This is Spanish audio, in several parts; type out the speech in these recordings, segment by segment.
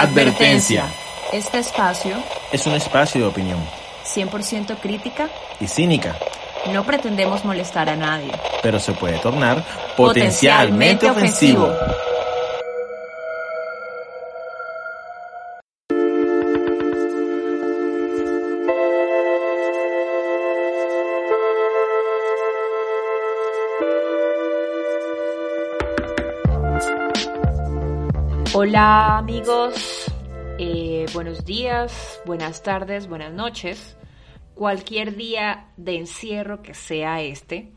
Advertencia. Este espacio, Es un espacio de opinión 100% crítica, y cínica, no pretendemos molestar a nadie. pero se puede tornar Potencialmente potencialmente ofensivo. Hola amigos, Eh, buenos días, buenas tardes, buenas noches. Cualquier día de encierro que sea este,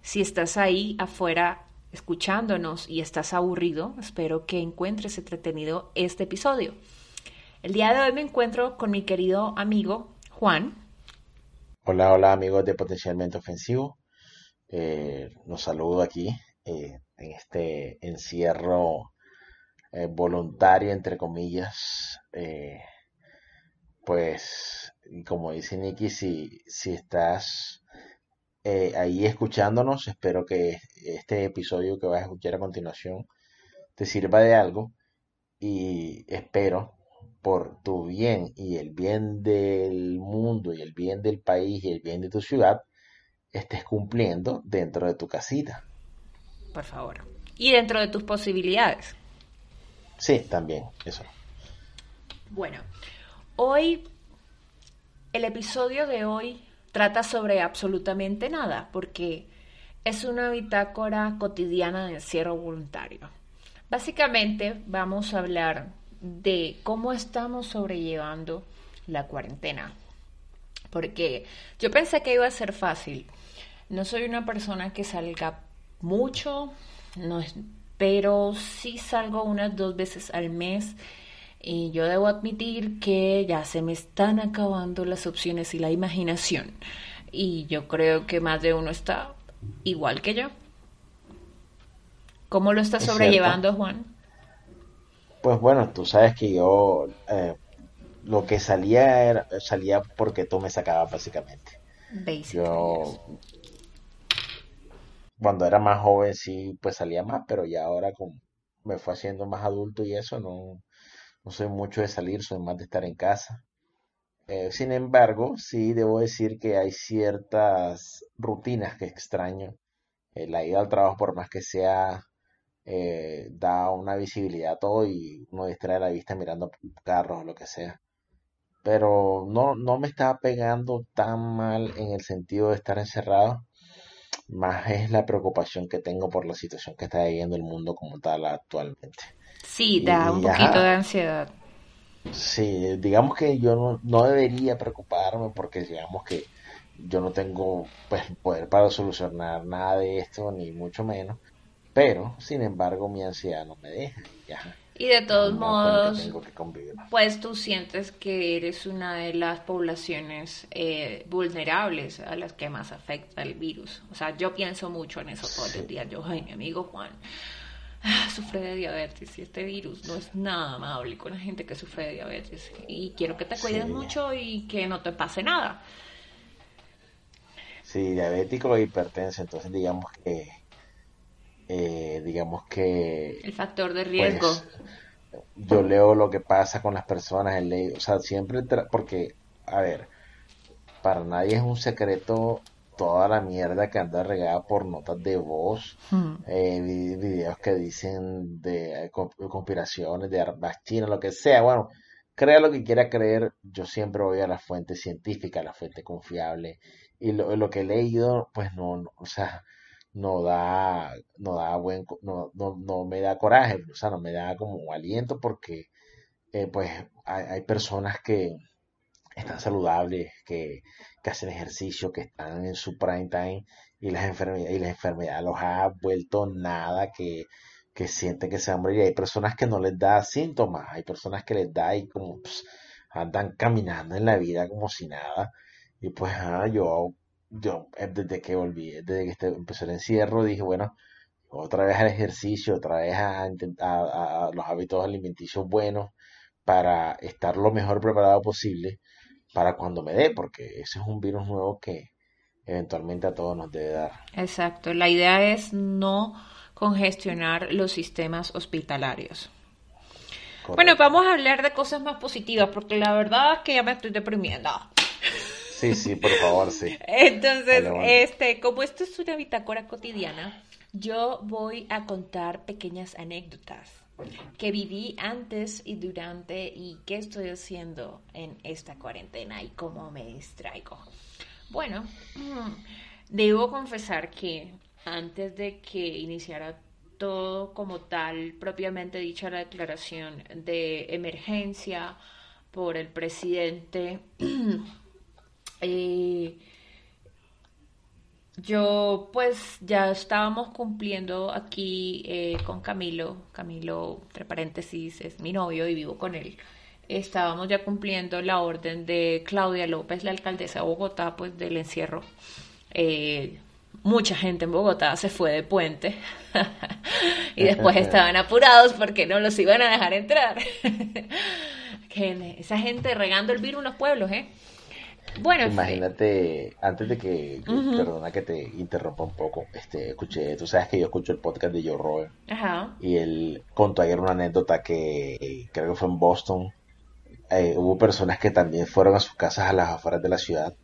si estás ahí afuera escuchándonos y estás aburrido, espero que encuentres entretenido este episodio. El día de hoy me encuentro con mi querido amigo Juan. Hola, hola amigos de Potencialmente Ofensivo. Eh, los saludo aquí eh, en este encierro eh, voluntario, entre comillas. Eh, pues, como dice Nicky, si, si estás eh, ahí escuchándonos, espero que este episodio que vas a escuchar a continuación te sirva de algo y espero por tu bien y el bien del mundo y el bien del país y el bien de tu ciudad estés cumpliendo dentro de tu casita. Por favor. Y dentro de tus posibilidades. Sí, también, eso. Bueno, hoy, el episodio de hoy trata sobre absolutamente nada, porque es una bitácora cotidiana de encierro voluntario. Básicamente vamos a hablar de cómo estamos sobrellevando la cuarentena. Porque yo pensé que iba a ser fácil. No soy una persona que salga mucho, no pero sí salgo unas dos veces al mes. Y yo debo admitir que ya se me están acabando las opciones y la imaginación. Y yo creo que más de uno está igual que yo. ¿Cómo lo estás Es sobrellevando, Juan? Pues bueno, tú sabes que yo eh, lo que salía era, salía porque tú me sacabas básicamente. Yo. Cuando era más joven sí pues salía más, pero ya ahora como me fue haciendo más adulto y eso no, no soy mucho de salir, soy más de estar en casa. Eh, sin embargo, sí debo decir que hay ciertas rutinas que extraño. Eh, la ida al trabajo, por más que sea, eh, da una visibilidad a todo y uno distrae la vista mirando carros o lo que sea. Pero no, no me está pegando tan mal en el sentido de estar encerrado. Más es la preocupación que tengo por la situación que está viviendo el mundo como tal actualmente. Sí, Y, da un poquito ajá, de ansiedad. Sí, digamos que yo no, no debería preocuparme porque digamos que yo no tengo pues poder para solucionar nada de esto, ni mucho menos, pero sin embargo mi ansiedad no me deja, y ya, Y de todos modos, que pues tú sientes que eres una de las poblaciones eh, vulnerables a las que más afecta el virus. O sea, yo pienso mucho en eso todos los Sí, días. Yo, ay, mi amigo Juan ah, sufre de diabetes y este virus no es nada amable con la gente que sufre de diabetes. Y quiero que te cuides sí, mucho y que no te pase nada. sí, diabético e hipertenso, entonces digamos que, eh, digamos que El factor de riesgo. pues yo leo lo que pasa con las personas, el leo, o sea, siempre, tra- porque, a ver, para nadie es un secreto toda la mierda que anda regada por notas de voz, Hmm. eh, vi- videos que dicen de eh, co- conspiraciones, de armas chinas, lo que sea. Bueno, crea lo que quiera creer, yo siempre voy a la fuente científica, a la fuente confiable. Y lo, lo que he leído, pues no, no, o sea, no da, no da buen, no, no, no me da coraje, o sea, no me da como aliento porque, eh, pues, hay, hay personas que están saludables, que, que hacen ejercicio, que están en su prime time y las enfermedades, y la enfermedad los ha vuelto nada, que, que sienten que se van a. Y hay personas que no les da síntomas, hay personas que les da y como andan caminando en la vida como si nada. Y pues ah, yo, yo eh, desde que volví, desde que este- empezó el encierro, dije, bueno, otra vez al ejercicio, otra vez a, los hábitos alimenticios buenos para estar lo mejor preparado posible para cuando me dé, porque ese es un virus nuevo que eventualmente a todos nos debe dar. Exacto. La idea es no congestionar los sistemas hospitalarios. Bueno, vamos a hablar de cosas más positivas, porque la verdad es que ya me estoy deprimiendo. Sí, sí, por favor, sí. Entonces, este, como esto es una bitácora cotidiana, yo voy a contar pequeñas anécdotas que viví antes y durante y qué estoy haciendo en esta cuarentena y cómo me distraigo. Bueno, debo confesar que antes de que iniciara todo como tal, propiamente dicha la declaración de emergencia por el presidente, eh, yo pues ya estábamos cumpliendo aquí eh, con Camilo, Camilo, entre paréntesis, es mi novio y vivo con él. Estábamos ya cumpliendo la orden de Claudia López, la alcaldesa de Bogotá, pues del encierro. Eh, mucha gente en Bogotá se fue de puente y después estaban apurados porque no los iban a dejar entrar. esa gente regando el virus en los pueblos, ¿eh? Bueno, imagínate, antes de que, perdona que te interrumpa un poco, este, escuché, tú sabes que yo escucho el podcast de Joe Rogan Ajá. y él contó ayer una anécdota que creo que fue en Boston. Eh, hubo personas que también fueron a sus casas a las afueras de la ciudad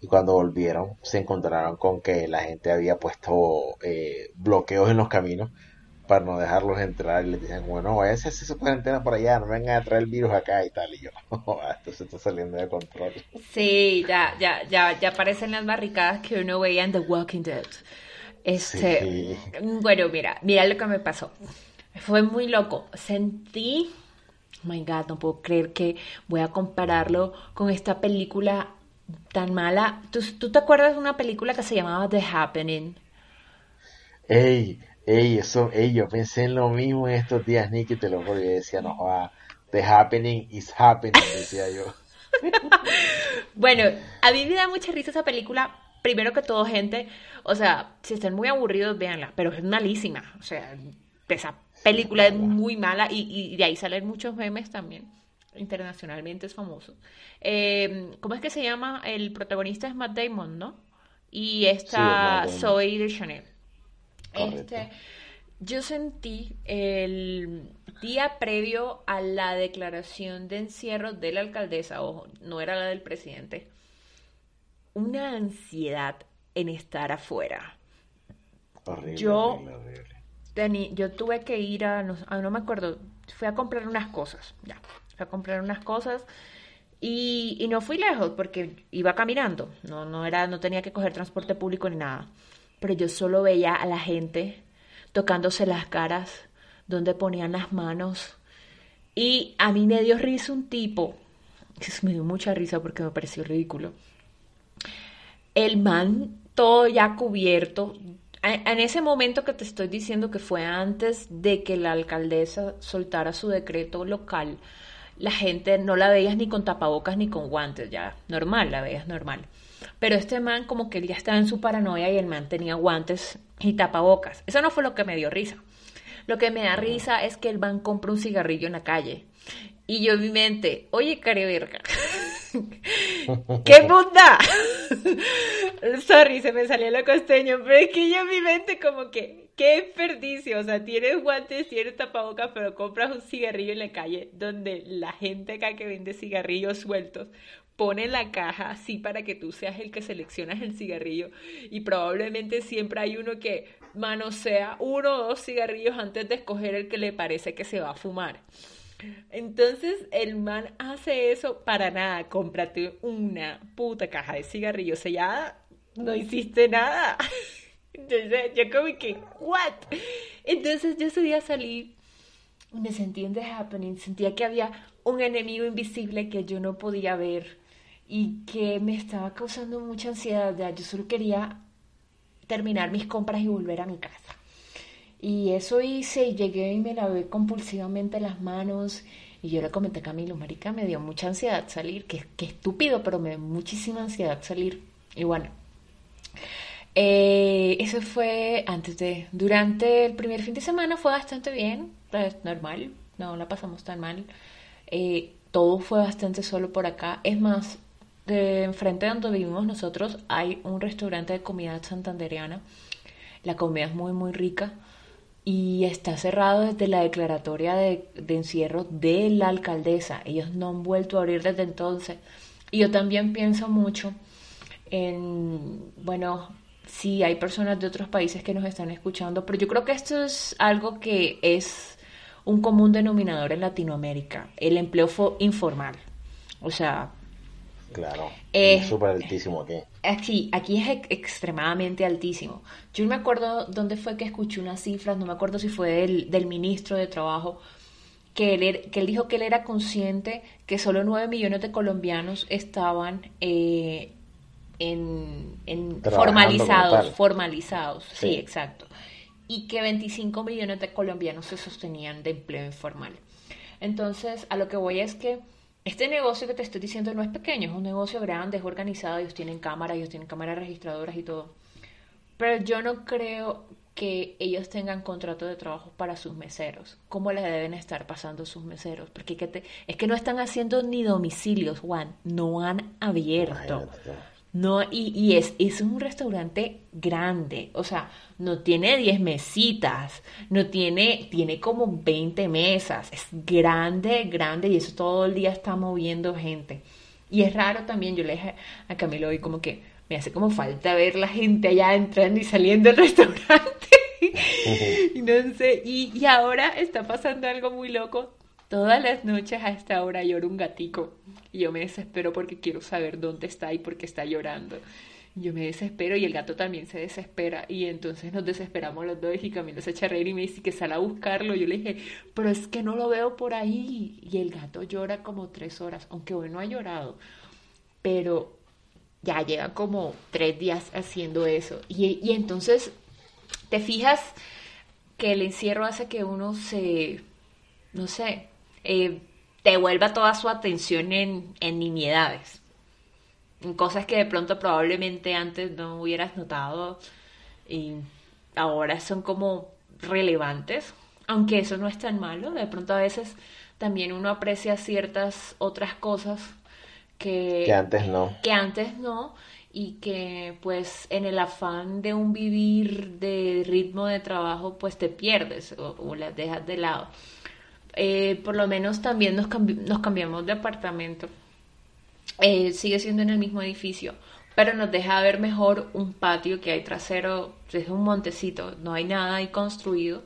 y cuando volvieron se encontraron con que la gente había puesto eh, bloqueos en los caminos para no dejarlos entrar y les decían, bueno, a hacer su cuarentena por allá, no vengan a traer el virus acá y tal. Y yo, esto se está saliendo de control. Sí, ya, ya, ya, ya aparecen las barricadas que uno veía en The Walking Dead. Este, bueno, mira, mira lo que me pasó. Fue muy loco. Sentí, oh my God, no puedo creer que voy a compararlo con esta película tan mala. ¿Tú, ¿Tú te acuerdas de una película que se llamaba The Happening? Ey, Ey, eso, ey, yo pensé en lo mismo en estos días, Nicky, te lo juro, yo decía, no, va, the happening is happening, decía yo. bueno, a mí me da mucha risa esa película, primero que todo, gente, o sea, si están muy aburridos, véanla, pero es malísima, o sea, esa película es muy mala y, de ahí salen muchos memes también, internacionalmente es famoso. Eh, ¿Cómo es que se llama? El protagonista es Matt Damon, ¿no? Y esta Zoe de Chanel. Este, yo sentí el día previo a la declaración de encierro de la alcaldesa, ojo, no era la del presidente, una ansiedad en estar afuera. yo, yo tuve que ir a no, no, me acuerdo, fui a comprar unas cosas, ya, fui a comprar unas cosas y, y no fui lejos porque iba caminando, no, no, era, no tenía que coger transporte público ni nada pero yo solo veía a la gente tocándose las caras, donde ponían las manos. Y a mí me dio risa un tipo, me dio mucha risa porque me pareció ridículo. El man todo ya cubierto. En ese momento que te estoy diciendo que fue antes de que la alcaldesa soltara su decreto local, la gente no la veías ni con tapabocas ni con guantes, ya normal, la veías normal. Pero este man como que él ya estaba en su paranoia y el man tenía guantes y tapabocas. Eso no fue lo que me dio risa. Lo que me da risa es que el man compra un cigarrillo en la calle. Y yo en mi mente, oye, careverga, ¡qué bunda! Sorry, se me salió lo costeño, pero es que yo en mi mente como que, qué desperdicio. O sea, tienes guantes, tienes tapabocas, pero compras un cigarrillo en la calle donde la gente acá que vende cigarrillos sueltos pone la caja así para que tú seas el que seleccionas el cigarrillo y probablemente siempre hay uno que manosea uno o dos cigarrillos antes de escoger el que le parece que se va a fumar. Entonces el man hace eso para nada, cómprate una puta caja de cigarrillos sellada, no hiciste nada. Entonces yo como que, ¿what? Entonces yo ese día salí, me sentí en The Happening, sentía que había un enemigo invisible que yo no podía ver y que me estaba causando mucha ansiedad. Ya, yo solo quería terminar mis compras y volver a mi casa. Y eso hice y llegué y me lavé compulsivamente las manos. Y yo le comenté a Camilo, marica, me dio mucha ansiedad salir. Qué, estúpido, pero me dio muchísima ansiedad salir. Y bueno, eh, eso fue antes de... Durante el primer fin de semana fue bastante bien, pues normal, no la pasamos tan mal. Eh, todo fue bastante solo por acá. Es más, de enfrente de donde vivimos nosotros hay un restaurante de comida santandereana. La comida es muy, muy rica. y está cerrado desde la declaratoria de, de, encierro de la alcaldesa. Ellos no han vuelto a abrir desde entonces. Y yo también pienso mucho en, bueno, sí, hay personas de otros países que nos están escuchando, pero yo creo que esto es algo que es un común denominador en Latinoamérica, el empleo informal. O sea... Claro, es súper altísimo aquí. Aquí, aquí es extremadamente altísimo. Yo no me acuerdo dónde fue que escuché unas cifras, no me acuerdo si fue del, del ministro de Trabajo, que él, er, que él, dijo que él era consciente que solo 9 millones de colombianos estaban eh, en, en formalizados, formalizados, sí. exacto, y que 25 millones de colombianos se sostenían de empleo informal. Entonces, a lo que voy es que este negocio que te estoy diciendo no es pequeño, es un negocio grande, es organizado, ellos tienen cámaras, ellos tienen cámaras registradoras y todo. Pero yo no creo que ellos tengan contrato de trabajo para sus meseros. ¿Cómo les deben estar pasando sus meseros? Porque es que no están haciendo ni domicilios, Juan. No han abierto. No, y, es, es un restaurante grande, o sea, no tiene 10 mesitas, no tiene, tiene como 20 mesas, es grande, grande y eso todo el día está moviendo gente. Y es raro también, yo le dije a Camilo hoy como que me hace como falta ver la gente allá entrando y saliendo del restaurante. y no sé, y, y ahora está pasando algo muy loco Todas las noches a esta hora llora un gatico y yo me desespero porque quiero saber dónde está y por qué está llorando. Yo me desespero y el gato también se desespera y entonces nos desesperamos los dos y Camilo se echa a reír y me dice que sale a buscarlo. Yo le dije, pero es que no lo veo por ahí. Y el gato llora como tres horas, aunque hoy no ha llorado, pero ya lleva como tres días haciendo eso. Y, y entonces te fijas que el encierro hace que uno se, no sé, eh, te vuelva toda su atención en, en nimiedades, en cosas que de pronto probablemente antes no hubieras notado y ahora son como relevantes, aunque eso no es tan malo, de pronto a veces también uno aprecia ciertas otras cosas que, que antes no. Que antes no y que pues en el afán de un vivir de ritmo de trabajo pues te pierdes o, o las dejas de lado. Eh, por lo menos también nos, nos cambiamos de apartamento. Eh, sigue siendo en el mismo edificio, pero nos deja ver mejor un patio que hay trasero, es un montecito, no hay nada ahí construido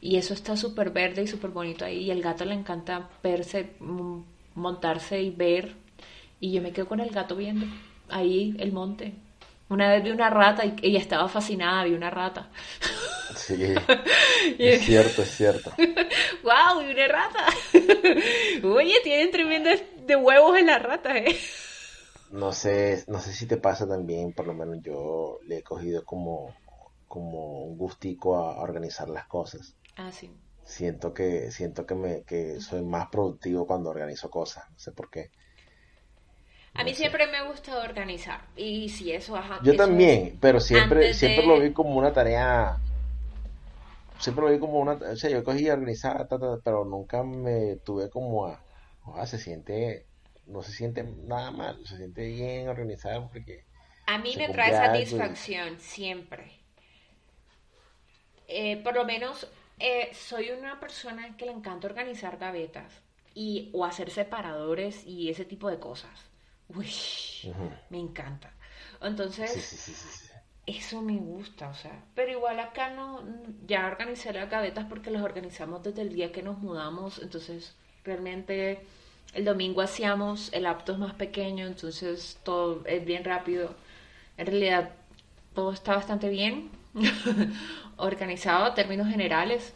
y eso está súper verde y súper bonito ahí y el gato le encanta verse, montarse y ver y yo me quedo con el gato viendo ahí el monte. Una vez vi una rata y ella estaba fascinada, vi una rata. Sí, es cierto, es cierto. ¡Wow! ¡Y una rata! Oye, tienen tremendas de huevos en la rata, ¿eh? No sé, no sé si te pasa también, por lo menos yo le he cogido como, como un gustico a organizar las cosas. Ah, sí. Siento que, siento que me, que soy más productivo cuando organizo cosas, no sé por qué. A mí siempre me ha gustado organizar y si eso... Yo también, pero siempre, siempre lo vi como una tarea siempre lo vi como una, o sea, yo cogí organizada, pero nunca me tuve como a, sea, se siente, no se siente nada mal, se siente bien organizado porque... A mí me trae satisfacción siempre. Eh, por lo menos eh, soy una persona que le encanta organizar gavetas y o hacer separadores y ese tipo de cosas. Uy, me encanta. Entonces, sí, eso me gusta, o sea, pero igual acá no, ya organicé las gavetas porque las organizamos desde el día que nos mudamos, entonces realmente el domingo hacíamos el apto más pequeño, entonces todo es bien rápido. En realidad todo está bastante bien organizado a términos generales.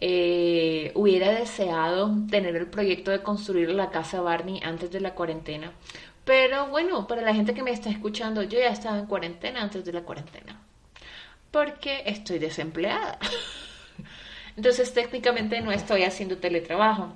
Eh, hubiera deseado tener el proyecto de construir la casa Barney antes de la cuarentena, pero bueno, para la gente que me está escuchando, yo ya estaba en cuarentena antes de la cuarentena. Porque estoy desempleada. Entonces técnicamente no estoy haciendo teletrabajo.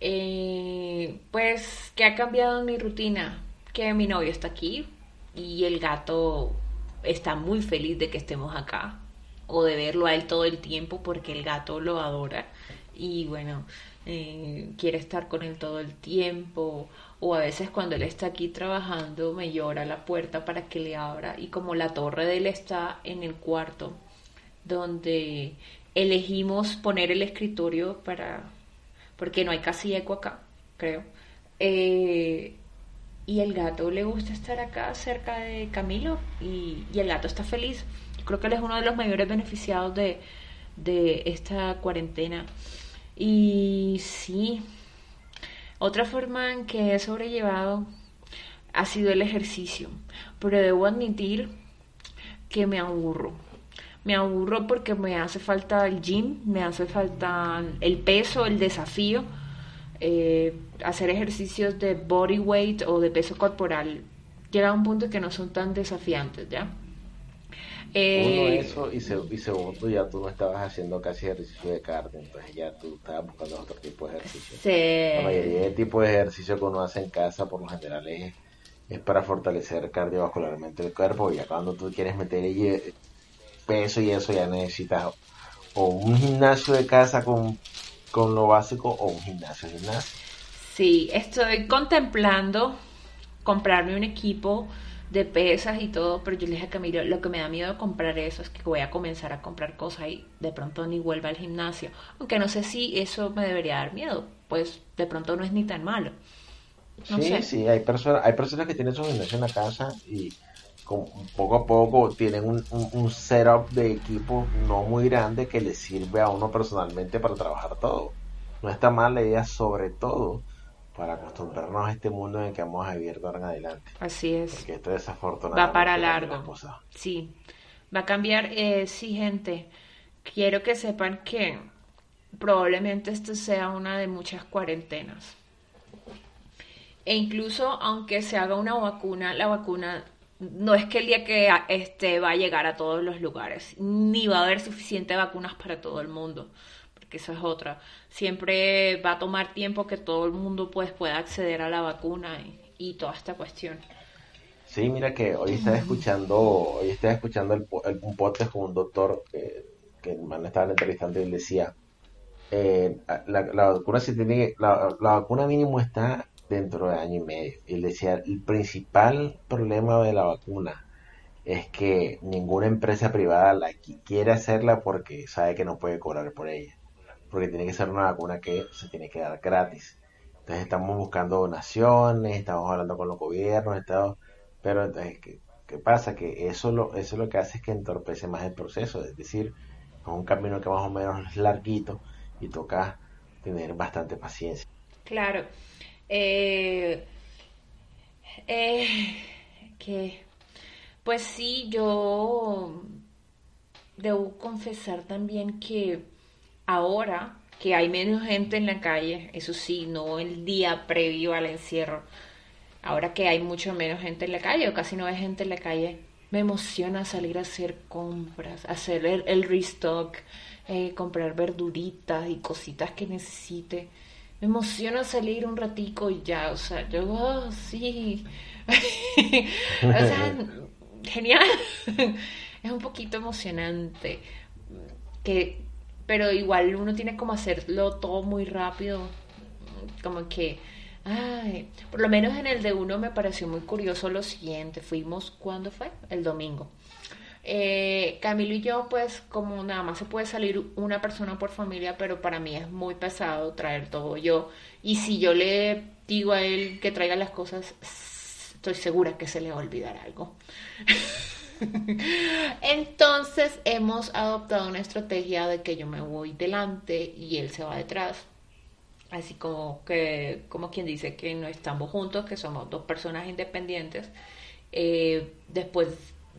Eh, pues, ¿qué ha cambiado en mi rutina? Que mi novio está aquí y el gato está muy feliz de que estemos acá o de verlo a él todo el tiempo porque el gato lo adora y bueno, eh, quiere estar con él todo el tiempo o a veces cuando él está aquí trabajando me llora la puerta para que le abra y como la torre de él está en el cuarto donde elegimos poner el escritorio para, porque no hay casi eco acá, creo. Eh, y el gato le gusta estar acá cerca de Camilo y, el gato está feliz. creo que él es uno de los mayores beneficiados de, de esta cuarentena. Y sí, otra forma en que he sobrellevado ha sido el ejercicio, pero debo admitir que me aburro. Me aburro porque me hace falta el gym, me hace falta el peso, el desafío. Eh, hacer ejercicios de body weight o de peso corporal llega a un punto que no son tan desafiantes, ¿ya? Eh, eso y, segundo ya tú no estabas haciendo casi ejercicio de cardio, entonces ya tú estabas buscando otro tipo de ejercicio. La mayoría del tipo de ejercicio que uno hace en casa por lo general es, para fortalecer cardiovascularmente el cuerpo y ya cuando tú quieres meter peso y eso ya necesitas o un gimnasio de casa con, con lo básico o un gimnasio de gimnasio. Sí, estoy contemplando comprarme un equipo de pesas y todo, pero yo le dije a Camilo, lo que me da miedo comprar eso es que voy a comenzar a comprar cosas y de pronto ni vuelva al gimnasio. Aunque no sé si eso me debería dar miedo, pues de pronto no es ni tan malo. sí, sí, hay personas, hay personas que tienen su gimnasio en la casa y con, poco a poco tienen un, un, setup de equipo no muy grande que les sirve a uno personalmente para trabajar todo. No está mal la idea sobre todo para acostumbrarnos a este mundo en el que vamos a vivir de ahora en adelante. Así es. Porque esto desafortunadamente va para largo. Sí, va a cambiar. Eh, sí, gente, quiero que sepan que probablemente esto sea una de muchas cuarentenas. E incluso aunque se haga una vacuna, la vacuna no es que el día que este va a llegar a todos los lugares, ni va a haber suficiente vacunas para todo el mundo que eso es otra. Siempre va a tomar tiempo que todo el mundo pues pueda acceder a la vacuna y, toda esta cuestión. Sí, mira que hoy estaba escuchando, hoy estaba escuchando el, un podcast con un doctor que el man estaba entrevistando y él decía, eh, la, vacuna se tiene, la, la vacuna mínimo está dentro de año y medio. Y él decía, el principal problema de la vacuna es que ninguna empresa privada la quiere hacerla porque sabe que no puede cobrar por ella porque tiene que ser una vacuna que se tiene que dar gratis. Entonces estamos buscando donaciones, estamos hablando con los gobiernos, estamos, pero entonces, ¿qué, pasa? Que eso lo, eso lo que hace es que entorpece más el proceso, es decir, es un camino que más o menos es larguito y toca tener bastante paciencia. Claro. Eh, eh, que, pues sí, yo debo confesar también que ahora que hay menos gente en la calle, eso sí, no el día previo al encierro, ahora que hay mucho menos gente en la calle o casi no hay gente en la calle, me emociona salir a hacer compras, hacer el, restock, eh, comprar verduritas y cositas que necesite. Me emociona salir un ratico y ya, o sea, yo, oh, sí. genial. es un poquito emocionante que pero igual uno tiene como hacerlo todo muy rápido, como que, ay, por lo menos en el de uno me pareció muy curioso lo siguiente, fuimos, ¿cuándo fue? El domingo. Eh, Camilo y yo, pues como nada más se puede salir una persona por familia, pero para mí es muy pesado traer todo yo. Y si yo le digo a él que traiga las cosas, estoy segura que se le va a olvidar algo. Entonces hemos adoptado una estrategia de que yo me voy delante y él se va detrás. Así como que, como quien dice que no estamos juntos, que somos dos personas independientes. Eh, después,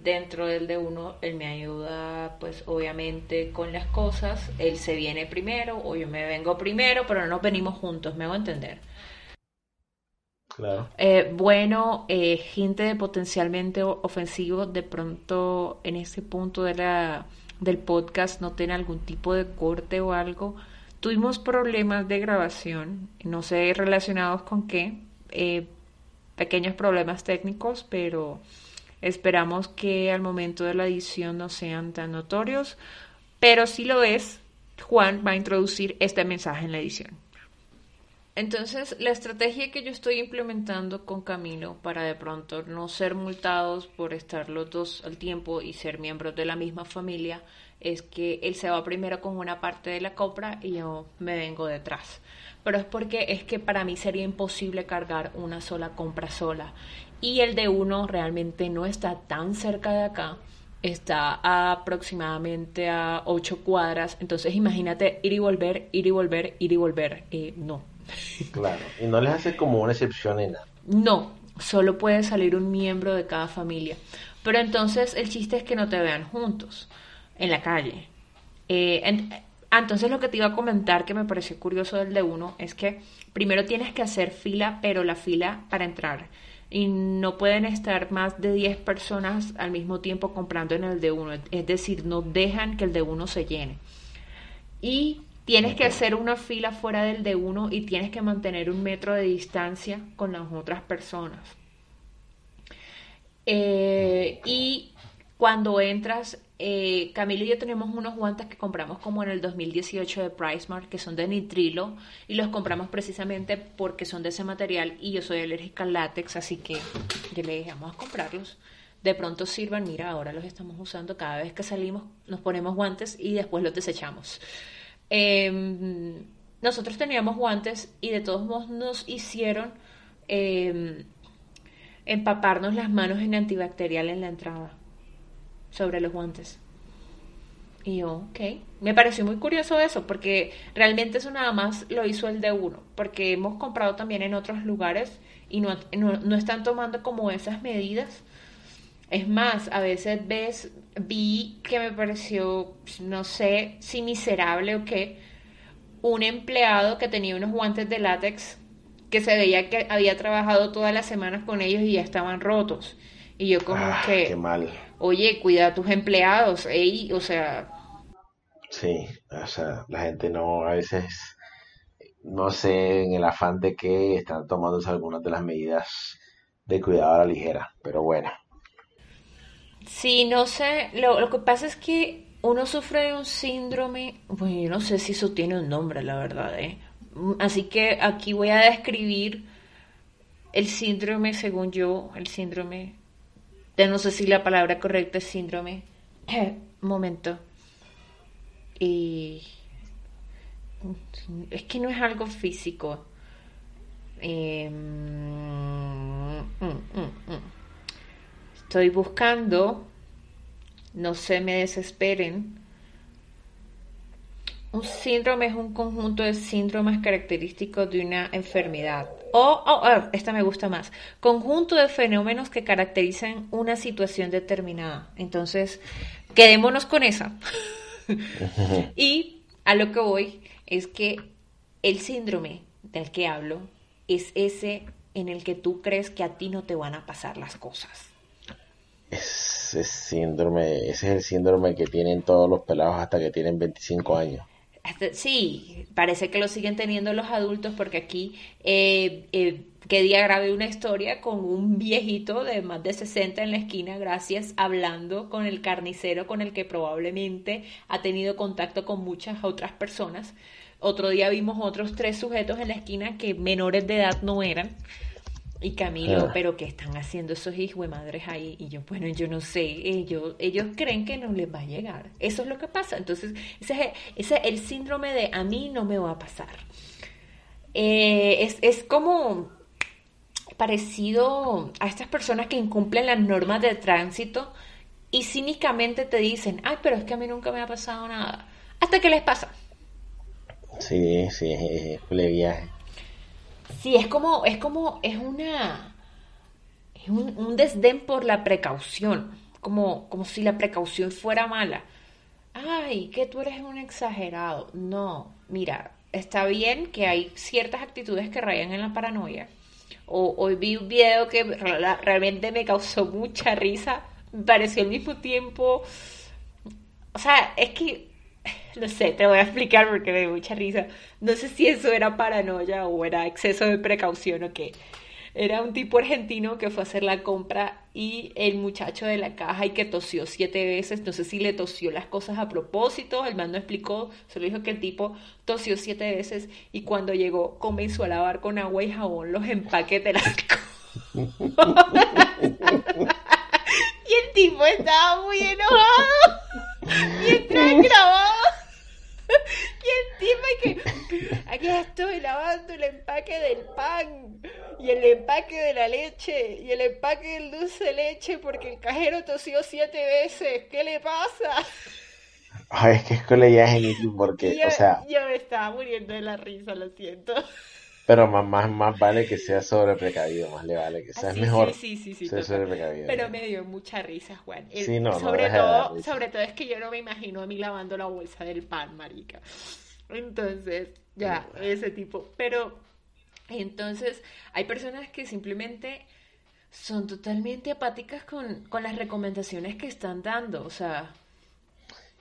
dentro del de uno, él me ayuda, pues obviamente, con las cosas. Él se viene primero o yo me vengo primero, pero no nos venimos juntos, me hago entender. Eh, bueno, eh, gente potencialmente ofensivo, de pronto en ese punto de la, del podcast no tiene algún tipo de corte o algo. Tuvimos problemas de grabación, no sé relacionados con qué, eh, pequeños problemas técnicos, pero esperamos que al momento de la edición no sean tan notorios, pero si lo es, Juan va a introducir este mensaje en la edición. Entonces, la estrategia que yo estoy implementando con Camilo para de pronto no ser multados por estar los dos al tiempo y ser miembros de la misma familia es que él se va primero con una parte de la compra y yo me vengo detrás. Pero es porque es que para mí sería imposible cargar una sola compra sola. Y el de uno realmente no está tan cerca de acá está aproximadamente a 8 cuadras. Entonces imagínate ir y volver, ir y volver, ir y volver. Eh, no. Claro, y no les hace como una excepción en nada. No, solo puede salir un miembro de cada familia. Pero entonces el chiste es que no te vean juntos en la calle. Eh, ah, entonces lo que te iba a comentar que me pareció curioso del de uno es que primero tienes que hacer fila, pero la fila para entrar y no pueden estar más de 10 personas al mismo tiempo comprando en el de uno, es decir, no dejan que el de uno se llene. Y tienes que hacer una fila fuera del de uno y tienes que mantener un metro de distancia con las otras personas. Eh, y cuando entras eh, Camilo y yo tenemos unos guantes que compramos como en el 2018 de PriceMart, que son de nitrilo, y los compramos precisamente porque son de ese material y yo soy alérgica al látex, así que yo le dije, vamos a comprarlos. De pronto sirvan, mira, ahora los estamos usando cada vez que salimos, nos ponemos guantes y después los desechamos. Em, nosotros teníamos guantes y de todos modos nos hicieron em, empaparnos las manos en antibacterial en la entrada sobre los guantes. Y yo, ok. Me pareció muy curioso eso, porque realmente eso nada más lo hizo el de uno, porque hemos comprado también en otros lugares y no, no, están tomando como esas medidas. Es más, a veces ves, vi que me pareció, no sé si miserable o qué, un empleado que tenía unos guantes de látex que se veía que había trabajado todas las semanas con ellos y ya estaban rotos. Y yo como ah, que... Qué mal oye, cuida a tus empleados, ey, o sea... Sí, o sea, la gente no, a veces, no sé en el afán de que están tomándose algunas de las medidas de cuidado a la ligera, pero bueno. Sí, no sé, lo, lo que pasa es que uno sufre de un síndrome, bueno, yo no sé si eso tiene un nombre, la verdad, ¿eh? Así que aquí voy a describir el síndrome, según yo, el síndrome no sé si la palabra correcta es síndrome. momento. Y es que no es algo físico. Em, mm, mm, mm. Estoy buscando, no se me desesperen, un síndrome es un conjunto de síndromes característicos de una enfermedad. O, oh, oh, esta me gusta más, conjunto de fenómenos que caracterizan una situación determinada. Entonces, quedémonos con esa. y a lo que voy es que el síndrome del que hablo es ese en el que tú crees que a ti no te van a pasar las cosas. Ese síndrome, ese es el síndrome que tienen todos los pelados hasta que tienen 25 años. Sí, parece que lo siguen teniendo los adultos porque aquí eh, eh, que día grabé una historia con un viejito de más de 60 en la esquina, gracias, hablando con el carnicero con el que probablemente ha tenido contacto con muchas otras personas. Otro día vimos otros tres sujetos en la esquina que menores de edad no eran. Y Camilo, ah. pero ¿qué están haciendo esos hijos de madres ahí? Y yo, bueno, yo no sé, ellos, ellos creen que no les va a llegar. Eso es lo que pasa. Entonces, ese es el síndrome de a mí no me va a pasar. Eh, es, es como parecido a estas personas que incumplen las normas de tránsito y cínicamente te dicen, ay, pero es que a mí nunca me ha pasado nada. ¿Hasta qué les pasa? Sí, sí, es viaje. Sí, es como, es como, es una, es un, desdén por la precaución, como, como si la precaución fuera mala. Ay, que tú eres un exagerado. No, mira, está bien que hay ciertas actitudes que rayan en la paranoia. O, hoy vi un video que realmente me causó mucha risa, me pareció al mismo tiempo, o sea, es que no sé, te voy a explicar porque me dio mucha risa. No sé si eso era paranoia o era exceso de precaución o qué. Era un tipo argentino que fue a hacer la compra y el muchacho de la caja y que tosió siete veces. No sé si le tosió las cosas a propósito. El man no explicó. Solo dijo que el tipo tosió siete veces y cuando llegó comenzó a lavar con agua y jabón los empaques de las y el tipo estaba muy enojado mientras grababa. Y tipo que aquí estoy lavando el empaque del pan y el empaque de la leche y el empaque del dulce de leche porque el cajero tosió siete veces. ¿Qué le pasa? Ay, es que es colegiaje porque, yo, o sea... Yo me estaba muriendo de la risa, lo siento. Pero más, más, más vale que sea sobre precavido, más le vale que sea sí, mejor sí, sí, sí. Pero me dio mucha risa, Juan. El- Sí, no, no sobre dar todo, sobre todo es que yo no me imagino a mí lavando la bolsa del pan, marica. Entonces, ya, ese tipo. Pero, entonces, hay personas que simplemente son totalmente apáticas con, con las recomendaciones que están dando. O sea,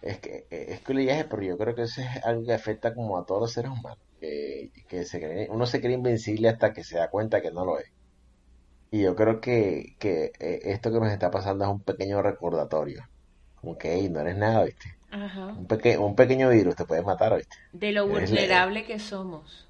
Es que es colegiaje, pero yo creo que eso es algo que afecta como a todos los seres humanos. Que, que se cree- uno se cree invencible hasta que se da cuenta que no lo es. Y yo creo que, que eh, esto que nos está pasando es un pequeño recordatorio. Como que, "Ey, no eres nada, ¿viste? ajá, Un, peque- un pequeño virus te puede matar, ¿viste? de lo vulnerable que somos.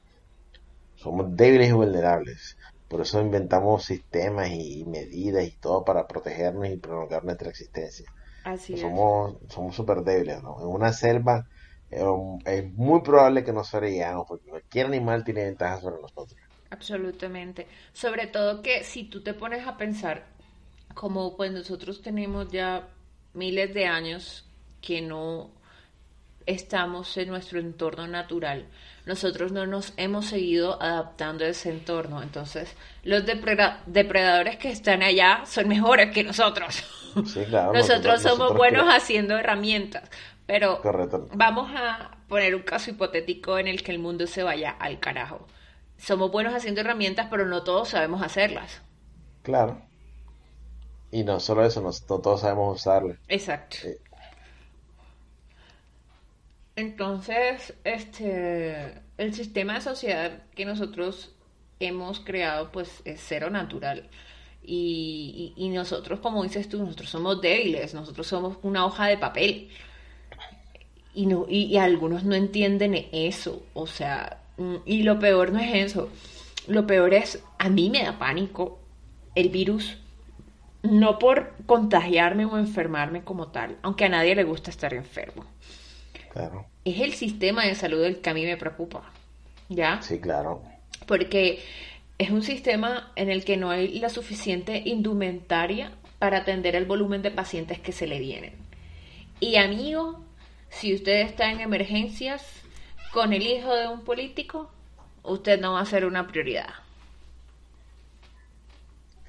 Somos débiles y vulnerables. Por eso inventamos sistemas y medidas y todo para protegernos y prolongar nuestra existencia. Así es. Somos somos súper débiles, ¿no? En una selva es muy probable que nos sobrevivamos porque cualquier animal tiene ventajas sobre nosotros. Absolutamente. Sobre todo que si tú te pones a pensar, como pues nosotros tenemos ya miles de años que no estamos en nuestro entorno natural, nosotros no nos hemos seguido adaptando a ese entorno. Entonces, los depre- depredadores que están allá son mejores que nosotros. Sí, claro. Nosotros somos nosotros buenos cre- haciendo herramientas, pero Correcto. vamos a poner un caso hipotético en el que el mundo se vaya al carajo. Somos buenos haciendo herramientas, pero no todos sabemos hacerlas. Claro. Y no solo eso, no todos sabemos usarlo. Exacto. Eh. Entonces, este, el sistema de sociedad que nosotros hemos creado, pues, es cero natural. Y, y- y nosotros, como dices tú, nosotros somos débiles, nosotros somos una hoja de papel. Y, no, y, y algunos no entienden eso. O sea, mm, y lo peor no es eso. Lo peor es, a mí me da pánico el virus. No por contagiarme o enfermarme como tal, aunque a nadie le gusta estar enfermo. Claro. Es el sistema de salud el que a mí me preocupa. ¿Ya? Sí, claro. porque es un sistema en el que no hay la suficiente indumentaria para atender el volumen de pacientes que se le vienen. Y amigo, si usted está en emergencias con el hijo de un político, usted no va a ser una prioridad.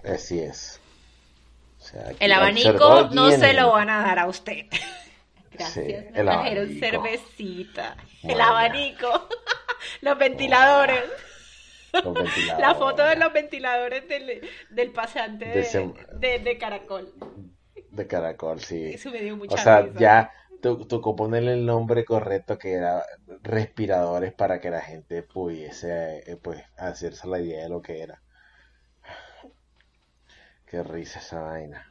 Así es. O sea, El abanico no se lo van a dar a usted. Sí, Gracias, el me trajeron abanico. cervecita. El abanico. Los ventiladores. los ventiladores. La foto de los ventiladores del, del pasante De de, ese- de- de Caracol. De caracol, sí. Eso me dio O mucha sea, risa. ya tú ponerle el nombre correcto que era respiradores para que la gente pudiese eh, pues hacerse la idea de lo que era. Qué risa esa vaina.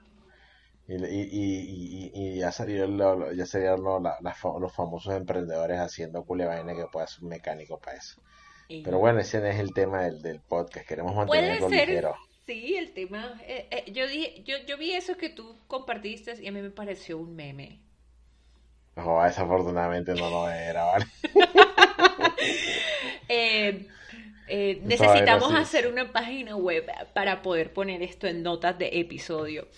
Y, y, y, y, ya salieron, lo- ya salieron lo- la- la fa- los famosos emprendedores haciendo cule vaina que pueda ser un mecánico para eso. Pero bueno, ese no es el tema del, del podcast. Queremos puede mantenerlo ser, ligero. sí, el tema. eh, eh, yo, dije, yo, yo vi eso que tú compartiste y a mí me pareció un meme. Desafortunadamente no lo era, ¿vale? Eh, eh, necesitamos hacer una página web para poder poner esto en notas de episodio.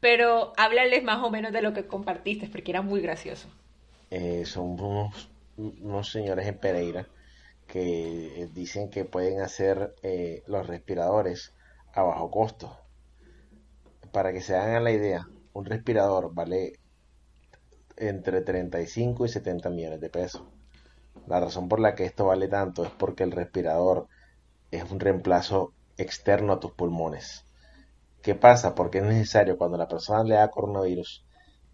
Pero háblales más o menos de lo que compartiste, porque era muy gracioso. Eh, son unos, unos señores en Pereira que dicen que pueden hacer eh, los respiradores a bajo costo. Para que se hagan la idea, un respirador vale entre 35 y 70 millones de pesos. La razón por la que esto vale tanto es porque el respirador es un reemplazo externo a tus pulmones. ¿Qué pasa? Porque es necesario cuando la persona le da coronavirus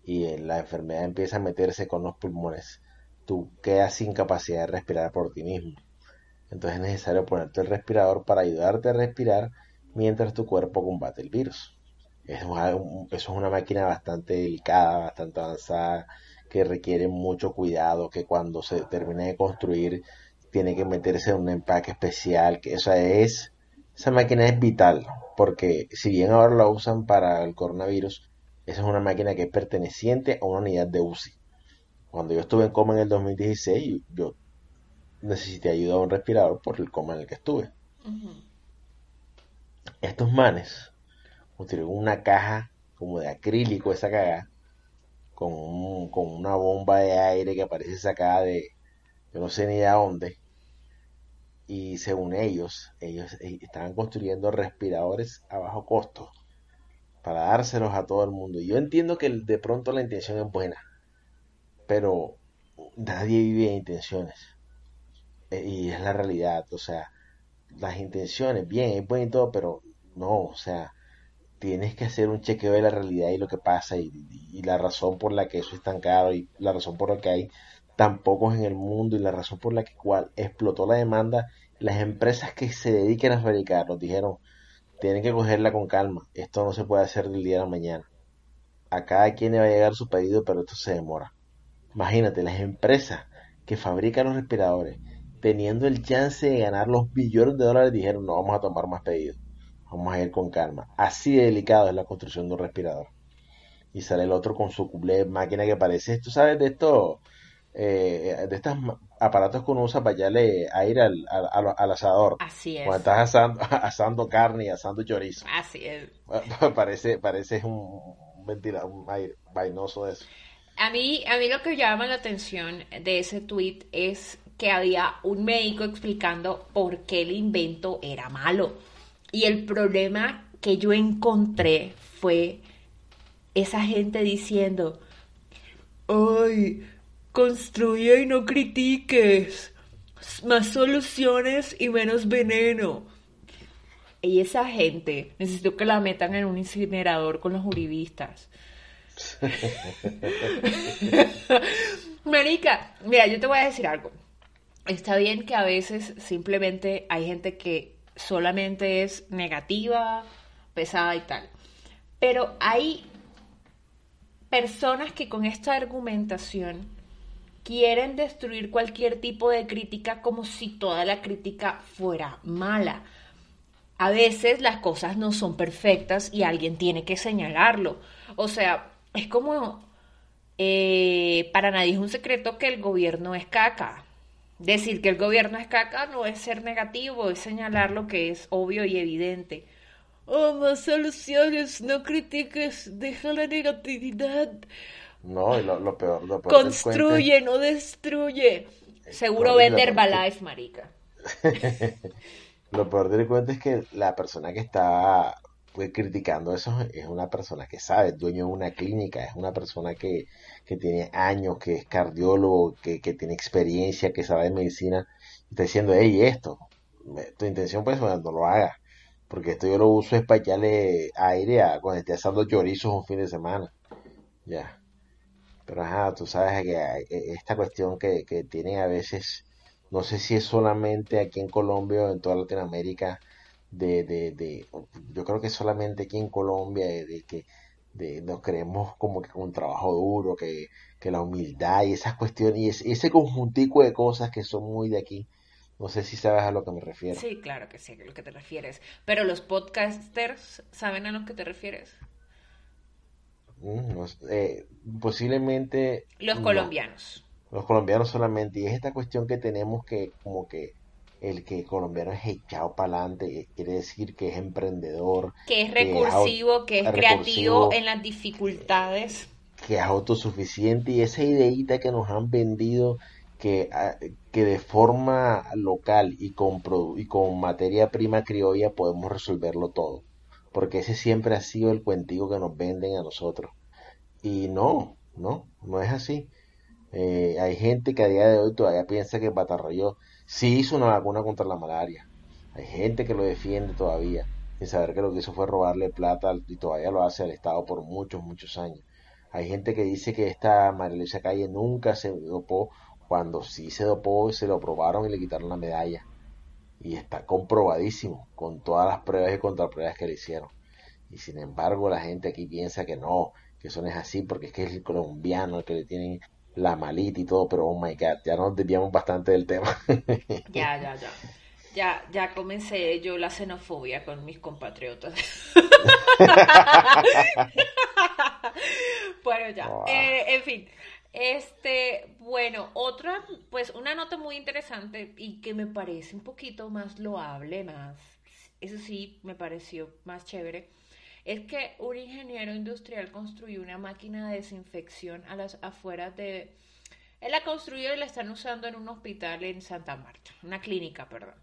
y eh, la enfermedad empieza a meterse con los pulmones, tú quedas sin capacidad de respirar por ti mismo. Entonces es necesario ponerte el respirador para ayudarte a respirar mientras tu cuerpo combate el virus. Eso es una máquina bastante delicada, bastante avanzada, que requiere mucho cuidado, que cuando se termine de construir tiene que meterse en un empaque especial, que esa es, esa máquina es vital, porque si bien ahora la usan para el coronavirus, esa es una máquina que es perteneciente a una unidad de UCI. Cuando yo estuve en coma en el 2016, yo necesité ayuda a un respirador por el coma en el que estuve. Estos manes utilizaron una caja como de acrílico esa caja con, con una bomba de aire que parece sacada de yo no sé ni de dónde. Y según ellos ellos eh, estaban construyendo respiradores a bajo costo para dárselos a todo el mundo. Y yo entiendo que de pronto la intención es buena pero nadie vive de intenciones. Eh, y es la realidad o sea las intenciones bien es bueno y todo pero no o sea tienes que hacer un chequeo de la realidad y lo que pasa y, la razón por la que eso es tan caro y la razón por la que hay tan pocos en el mundo y la razón por la que cual explotó la demanda, las empresas que se dediquen a fabricar nos dijeron, tienen que cogerla con calma, esto no se puede hacer del día a la mañana. A cada quien le va a llegar su pedido, pero esto se demora. Imagínate, las empresas que fabrican los respiradores, teniendo el chance de ganar los billones de dólares, dijeron, no vamos a tomar más pedidos Vamos a ir con calma. Así de delicado es la construcción de un respirador. Y sale el otro con su cublé máquina que parece, tú sabes, de estos, eh, de estos aparatos que uno usa para llamarle aire al, al, asador. Así es. Cuando estás asando, asando carne y asando chorizo. Así es. parece, parece un ventilador, un aire vainoso de eso. A mí, a mí lo que llama la atención de ese tweet es que había un médico explicando por qué el invento era malo. Y el problema que yo encontré fue esa gente diciendo, ay, construye y no critiques, más soluciones y menos veneno. Y esa gente, necesito que la metan en un incinerador con los uribistas. Marica, mira, yo te voy a decir algo. Está bien que a veces simplemente hay gente que solamente es negativa, pesada y tal. Pero hay personas que con esta argumentación quieren destruir cualquier tipo de crítica como si toda la crítica fuera mala. A veces las cosas no son perfectas y alguien tiene que señalarlo. O sea, es como eh, para nadie es un secreto que el gobierno es caca. Decir que el gobierno es caca no es ser negativo, es señalar lo que es obvio y evidente. Oh, más soluciones, no critiques, deja la negatividad. No, y lo, peor, lo Construye, no destruye. Seguro vende Herbalife, marica. lo peor del cuento es que la persona que está pues, criticando eso es una persona que sabe, dueño de una clínica, es una persona que, que tiene años, que es cardiólogo, que, que tiene experiencia, que sabe de medicina, está diciendo, hey, esto, tu intención pues no lo haga, porque esto yo lo uso es para echarle aire a cuando esté asando chorizos un fin de semana, ya. Pero ajá, tú sabes que e, esta cuestión que, que tiene a veces, no sé si es solamente aquí en Colombia o en toda Latinoamérica, de, de, de yo creo que solamente aquí en Colombia, de que de, nos creemos como que con un trabajo duro, que, que la humildad y esas cuestiones, y ese, ese conjuntico de cosas que son muy de aquí. No sé si sabes a lo que me refiero. Sí, claro que sé a lo que te refieres. Pero los podcasters saben a lo que te refieres. Mm, eh, posiblemente. Los colombianos. Los colombianos solamente. Y es esta cuestión que tenemos que, como que, el que colombiano es echado para adelante, quiere decir que es emprendedor. Que es recursivo, que es, creativo en las dificultades. Que es autosuficiente y esa ideita que nos han vendido que, ah, que de forma local y con, y con materia prima criolla podemos resolverlo todo. Porque ese siempre ha sido el cuentico que nos venden a nosotros. Y no, no, no es así. Eh, hay gente que a día de hoy todavía piensa que Batarroyo sí hizo una vacuna contra la malaria. Hay gente que lo defiende todavía, sin saber que lo que hizo fue robarle plata y todavía lo hace al Estado por muchos, muchos años. Hay gente que dice que esta María Luisa Calle nunca se dopó, cuando sí se dopó, se lo probaron y le quitaron la medalla. y está comprobadísimo con todas las pruebas y contrapruebas que le hicieron. Y sin embargo, la gente aquí piensa que no, que eso no es así, porque es que es el colombiano el que le tienen la malita y todo, pero oh my god, ya nos desviamos bastante del tema. ya, ya, ya. Ya, ya comencé yo la xenofobia con mis compatriotas. bueno, ya. Eh, en fin. Este, bueno, otra, pues una nota muy interesante y que me parece un poquito más loable, más, eso sí, me pareció más chévere, es que un ingeniero industrial construyó una máquina de desinfección a las afueras de... Él la construyó y la están usando en un hospital en Santa Marta, una clínica, perdón.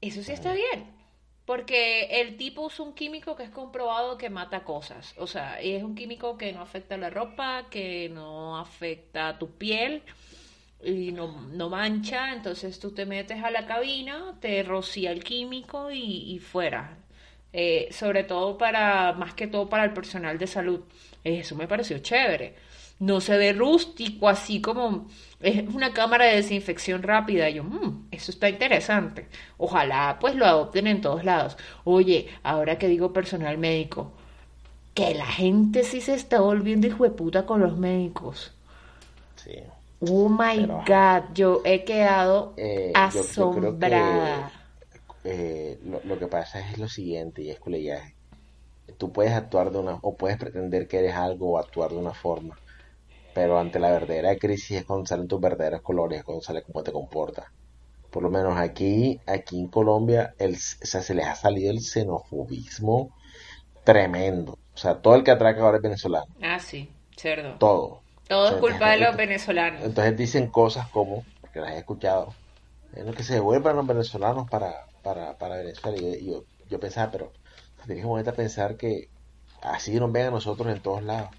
Eso sí está bien. Porque el tipo usa un químico que es comprobado que mata cosas. O sea, es un químico que no afecta a la ropa, que no afecta a tu piel y no, no mancha. Entonces tú te metes a la cabina, te rocía el químico y, fuera. Eh, sobre todo para, más que todo para el personal de salud. Eso me pareció chévere no se ve rústico, así como es una cámara de desinfección rápida. Y yo, mmm, eso está interesante. Ojalá pues lo adopten en todos lados. Oye, ahora que digo personal médico, que la gente sí se está volviendo hijo de puta con los médicos. Sí. Oh my God, yo he quedado eh, asombrada. Eh, lo, que pasa es lo siguiente, y es ya tú puedes actuar de una, o puedes pretender que eres algo o actuar de una forma pero ante la verdadera crisis es cuando salen tus verdaderos colores, es cuando sale cómo te comportas. Por lo menos aquí, aquí en Colombia, el, o sea, se les ha salido el xenofobismo tremendo. O sea, todo el que atraca ahora es venezolano. Ah, sí, cerdo. Todo. Todo es culpa de los venezolanos. Entonces dicen cosas como, porque las he escuchado, es lo que se devuelvan los venezolanos para, para, para Venezuela. Y yo, yo, pensaba, pero tienes que a pensar que, así nos ven a nosotros en todos lados.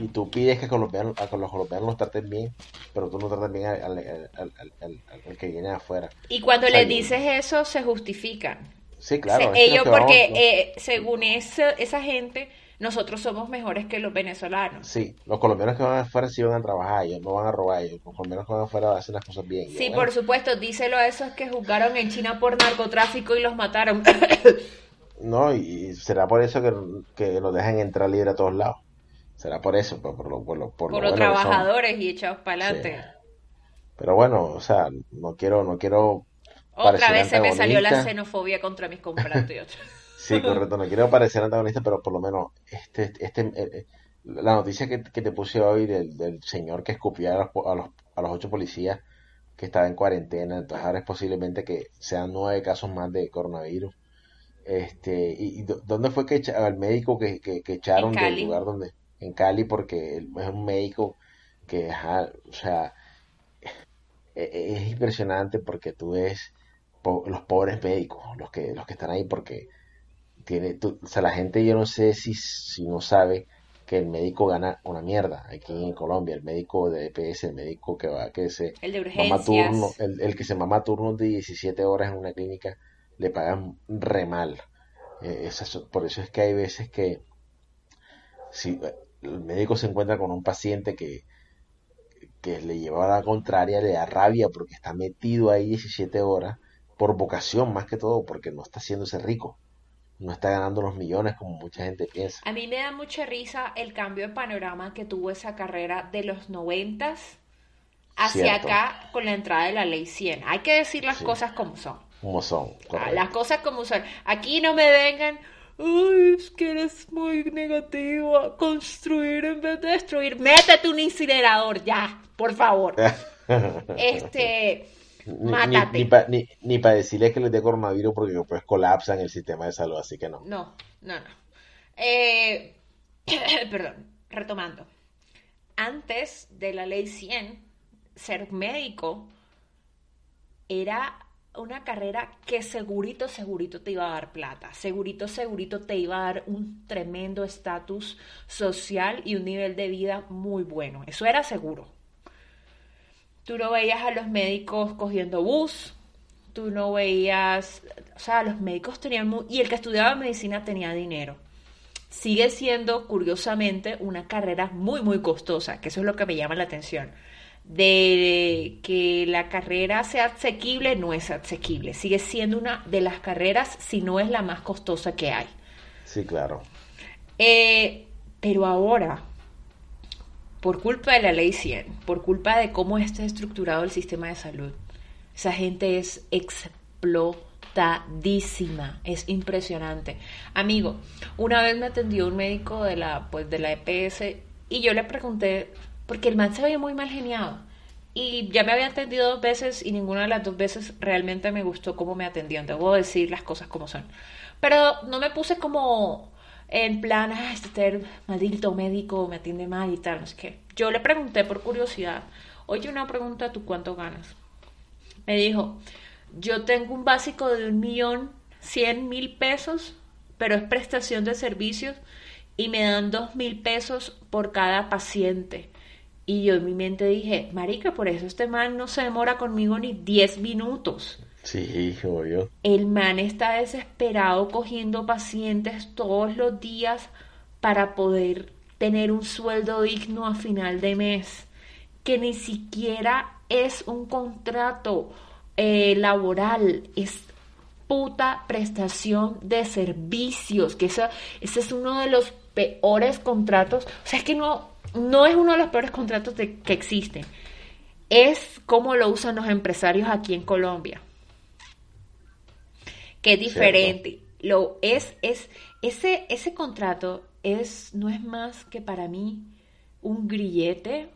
Y tú pides que a, los colombianos los traten bien, pero tú no tratas bien al, que viene afuera. Y cuando le dices eso, se justifican. Sí, claro. ellos, porque eh, según esa, esa gente, nosotros somos mejores que los venezolanos. Sí, los colombianos que van afuera sí van a trabajar, ellos no van a robar, ellos, los colombianos que van afuera hacen las cosas bien. Sí, por supuesto, díselo a esos que juzgaron en China por narcotráfico y los mataron. No, y será por eso que, que nos dejan entrar libre a todos lados. Será por eso, por, por, por, por, los trabajadores y echados para adelante. Pero bueno, o sea, no quiero, no quiero. Otra vez se me salió la xenofobia contra mis compatriotas. sí, correcto, no quiero parecer antagonista, pero por lo menos este, este, eh, eh, la noticia que, que, te puse hoy del, del señor que escupía a los, a los, a los ocho policías que estaba en cuarentena, entonces ahora es posiblemente que sean nueve casos más de coronavirus. Este, y, ¿Dónde fue que el médico que, que, echaron del lugar donde? En Cali, porque es un médico que, o sea, e, e, es, impresionante porque tú ves los pobres médicos, los que, los que están ahí, porque tiene, o sea, la gente yo no sé si, si no sabe que el médico gana una mierda aquí en Colombia, el médico de EPS, el médico que va, que se el de turno, el, el que se mama turnos de 17 horas en una clínica, le pagan re mal. Eh, por eso es que hay veces que si el médico se encuentra con un paciente que, que le lleva a la contraria, le da rabia porque está metido ahí 17 horas, por vocación más que todo, porque no está haciéndose rico, no está ganando los millones como mucha gente piensa. A mí me da mucha risa el cambio de panorama que tuvo esa carrera de los noventas hacia acá con la entrada de la ley 100. Hay que decir las cosas como son como son. Ah, las cosas como son. Aquí no me vengan, ay, es que eres muy negativo, construir en vez de destruir. Métete un incinerador ya, por favor. este, mátate. Ni, ni, para decirles que les dé coronavirus porque pues colapsan el sistema de salud, así que no. No, no, no. Eh, perdón, retomando. Antes de la ley 100, ser médico era una carrera que segurito, segurito te iba a dar plata, segurito, segurito te iba a dar un tremendo estatus social y un nivel de vida muy bueno. Eso era seguro. Tú no veías a los médicos cogiendo bus, tú no veías, o sea, los médicos tenían, y el que estudiaba medicina tenía dinero. Sigue siendo, curiosamente, una carrera muy, muy costosa, que eso es lo que me llama la atención de que la carrera sea asequible, no es asequible. Sigue siendo una de las carreras, si no es la más costosa que hay. Sí, claro. Eh, pero ahora, por culpa de la ley 100, por culpa de cómo está estructurado el sistema de salud, esa gente es explotadísima, es impresionante. Amigo, una vez me atendió un médico de la, pues, de la EPS y yo le pregunté, porque el man se veía muy mal geniado. Y ya me había atendido dos veces y ninguna de las dos veces realmente me gustó cómo me atendieron. Debo decir las cosas como son. Pero no me puse como en plan, ah, este maldito médico me atiende mal y tal, no sé qué. Yo le pregunté por curiosidad, oye, una pregunta, ¿tú cuánto ganas? Me dijo, yo tengo un básico de un millón cien mil pesos, pero es prestación de servicios y me dan dos mil pesos por cada paciente. Y yo en mi mente dije, marica, por eso este man no se demora conmigo ni diez minutos. Sí, yo. El man está desesperado cogiendo pacientes todos los días para poder tener un sueldo digno a final de mes, que ni siquiera es un contrato eh, laboral, es puta prestación de servicios, que ese es uno de los peores contratos, o sea, es que no, no es uno de los peores contratos que existen, es como lo usan los empresarios aquí en Colombia que es diferente. Lo es, es, ese, ese contrato es, no es más que para mí un grillete.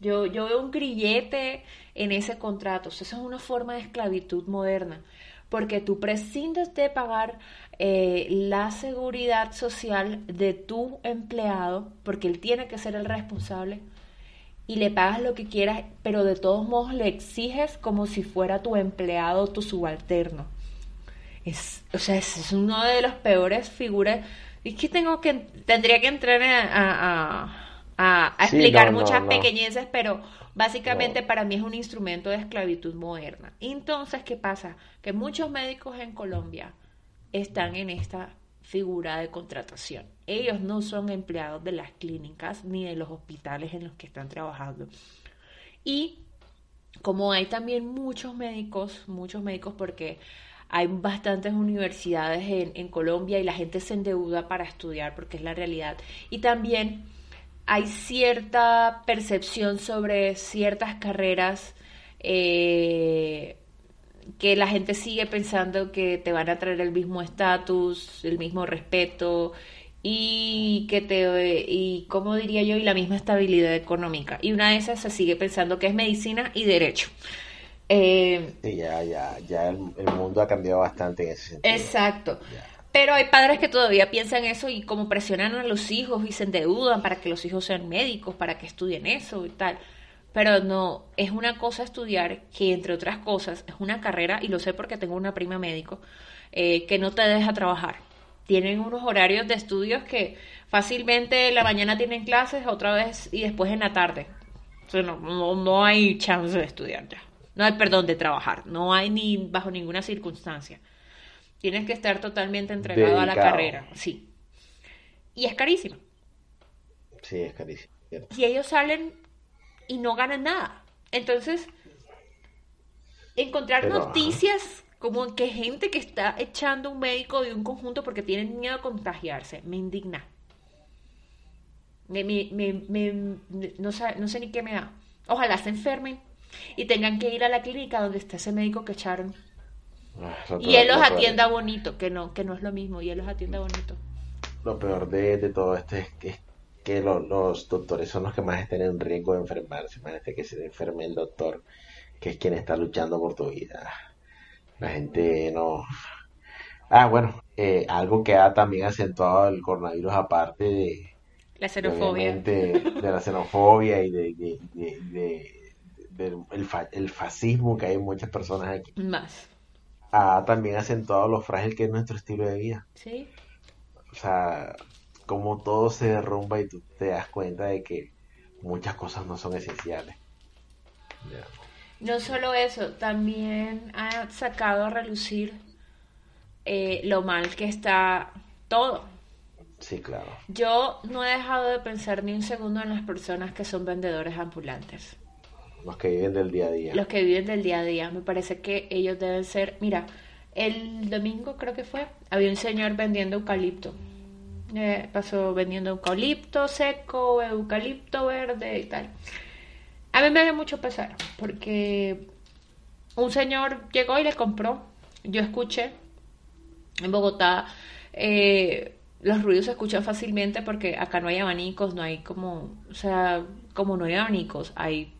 Yo, yo veo un grillete en ese contrato. eso es una forma de esclavitud moderna. Porque tú prescindes de pagar eh, la seguridad social de tu empleado, porque él tiene que ser el responsable, y le pagas lo que quieras, pero de todos modos le exiges como si fuera tu empleado, tu subalterno. Es, o sea, es, uno de los peores figuras. Es que tengo que, tendría que entrar a, a, explicar muchas pequeñeces, pero básicamente para mí es un instrumento de esclavitud moderna. Entonces, ¿qué pasa? Que muchos médicos en Colombia están en esta figura de contratación. Ellos no son empleados de las clínicas ni de los hospitales en los que están trabajando. Y como hay también muchos médicos, muchos médicos porque hay bastantes universidades en, Colombia y la gente se endeuda para estudiar porque es la realidad. Y también hay cierta percepción sobre ciertas carreras eh, que la gente sigue pensando que te van a traer el mismo estatus, el mismo respeto y que te y como diría yo y la misma estabilidad económica. Y una de esas se sigue pensando que es medicina y derecho eh, sí, ya, ya, ya el, mundo ha cambiado bastante en ese sentido. Exacto. Pero hay padres que todavía piensan eso y como presionan a los hijos y se endeudan para que los hijos sean médicos, para que estudien eso y tal. Pero no, es una cosa estudiar que entre otras cosas es una carrera, y lo sé porque tengo una prima médico, eh, que no te deja trabajar. Tienen unos horarios de estudios que fácilmente en la mañana tienen clases, otra vez y después en la tarde. O sea, no, no, no hay chance de estudiar ya. No hay perdón de trabajar, no hay ni bajo ninguna circunstancia. Tienes que estar totalmente entregado a la carrera, sí. Y es carísimo. Sí, es carísimo. Y ellos salen y no ganan nada. Entonces, encontrar noticias como que gente que está echando un médico de un conjunto porque tienen miedo a contagiarse, me indigna. Me, no, sé, no sé ni qué me da. Ojalá se enfermen y tengan que ir a la clínica donde está ese médico que echaron. Ah, y él los atienda bonito, que no, que no es lo mismo, y él los atienda bonito. Lo peor de, todo esto es que, que los doctores son los que más están en riesgo de enfermarse. Imagínate que se enferme el doctor, que es quien está luchando por tu vida. La gente no... Ah, bueno, eh, algo que ha también acentuado el coronavirus aparte de... La xenofobia. De, la xenofobia y de el, fascismo que hay en muchas personas aquí. Más. Ha también acentuado lo frágil que es nuestro estilo de vida. Sí. O sea, como todo se derrumba y tú te das cuenta de que muchas cosas no son esenciales. No solo eso, también ha sacado a relucir eh, lo mal que está todo. Sí, claro. Yo no he dejado de pensar ni un segundo en las personas que son vendedores ambulantes. Los que viven del día a día. Los que viven del día a día. Me parece que ellos deben ser... Mira, el domingo creo que fue, había un señor vendiendo eucalipto. Eh, pasó vendiendo eucalipto seco, eucalipto verde y tal. A mí me dio mucho pesar porque un señor llegó y le compró. Yo escuché en Bogotá eh, los ruidos se escuchan fácilmente porque acá no hay abanicos, no hay como, o sea, como no hay abanicos, hay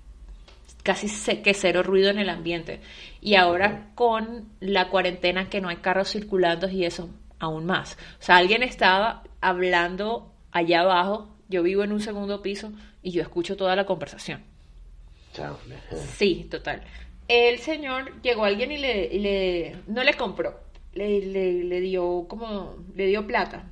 casi que cero ruido en el ambiente. Y ahora con la cuarentena que no hay carros circulando y eso, aún más. O sea, alguien estaba hablando allá abajo, yo vivo en un segundo piso y yo escucho toda la conversación. Sí, total. El señor llegó a alguien y le, le no le compró, le, le, le dio como, le dio plata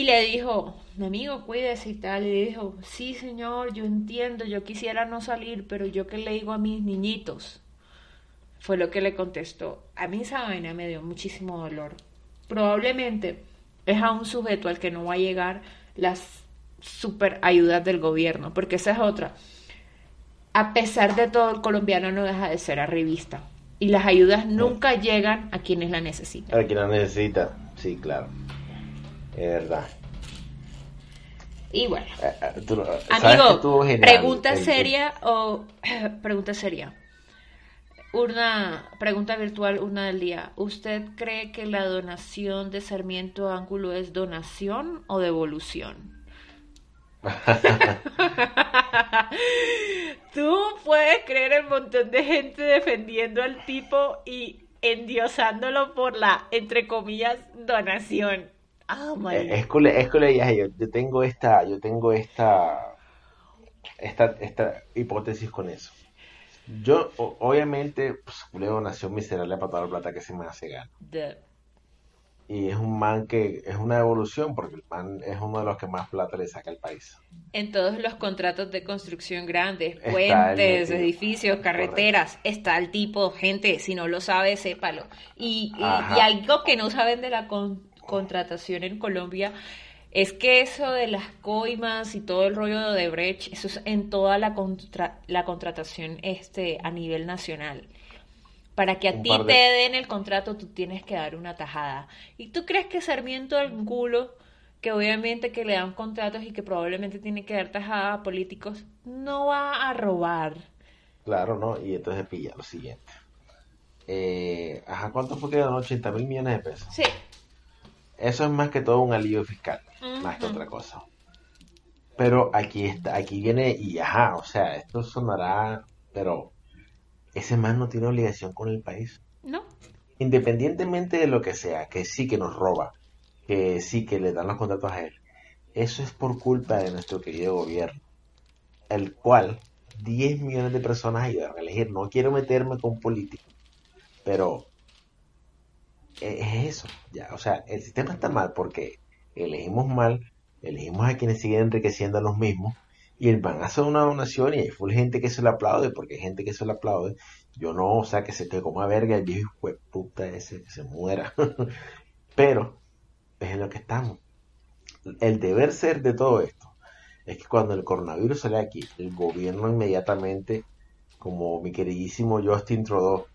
y le dijo, mi amigo, cuídese y tal. Y le dijo, sí, señor, yo entiendo, yo quisiera no salir, pero yo qué le digo a mis niñitos. Fue lo que le contestó. A mí esa vaina me dio muchísimo dolor. Probablemente es a un sujeto al que no va a llegar las super ayudas del gobierno, porque esa es otra. A pesar de todo, el colombiano no deja de ser arribista. Y las ayudas nunca llegan a quienes la necesitan. A quien la necesita, sí, claro. Es verdad. Y bueno. Eh, eh, Amigo, pregunta seria o pregunta seria. Una pregunta virtual, una del día. ¿Usted cree que la donación de Sarmiento Ángulo es donación o devolución? Tú puedes creer el montón de gente defendiendo al tipo y endiosándolo por la, entre comillas, donación. Ah, es, yo, yo tengo esta, yo tengo esta, esta, esta hipótesis con eso. Yo, obviamente, pues, Leo nació miserable para toda la plata que se me hace gana. Y es un man que es una evolución porque el man es uno de los que más plata le saca al país. En todos los contratos de construcción grandes, puentes, edificios, carreteras, está el tipo, gente, si no lo sabe, sépalo. Y, y, y algo que no saben de la con contratación en Colombia es que eso de las coimas y todo el rollo de Odebrecht, eso es en toda la, la contratación este, a nivel nacional. Para que a ti te den el contrato, tú tienes que dar una tajada. ¿Y tú crees que Sarmiento Angulo, que obviamente que le dan contratos y que probablemente tiene que dar tajada a políticos, no va a robar? Claro, ¿no? Y entonces pilla lo siguiente. Eh, ajá, ¿cuánto fue que dan 80 mil millones de pesos? Sí. Eso es más que todo un alivio fiscal, más que otra cosa. Pero aquí está, aquí viene y ajá, o sea, esto sonará, pero ese man no tiene obligación con el país. No. Independientemente de lo que sea, que sí que nos roba, que sí que le dan los contratos a él, eso es por culpa de nuestro querido gobierno, el cual 10 millones de personas ayudaron a elegir. No quiero meterme con políticos, pero es eso, ya, o sea, el sistema está mal porque elegimos mal, elegimos a quienes siguen enriqueciendo a los mismos y el van a hacer una donación y hay full gente que se lo aplaude porque hay gente que se lo aplaude. Yo no, o sea, que se te coma verga el viejo hijo puta ese, que se muera. Pero es en lo que estamos. El deber ser de todo esto es que cuando el coronavirus sale aquí, el gobierno inmediatamente, como mi queridísimo Justin Trudeau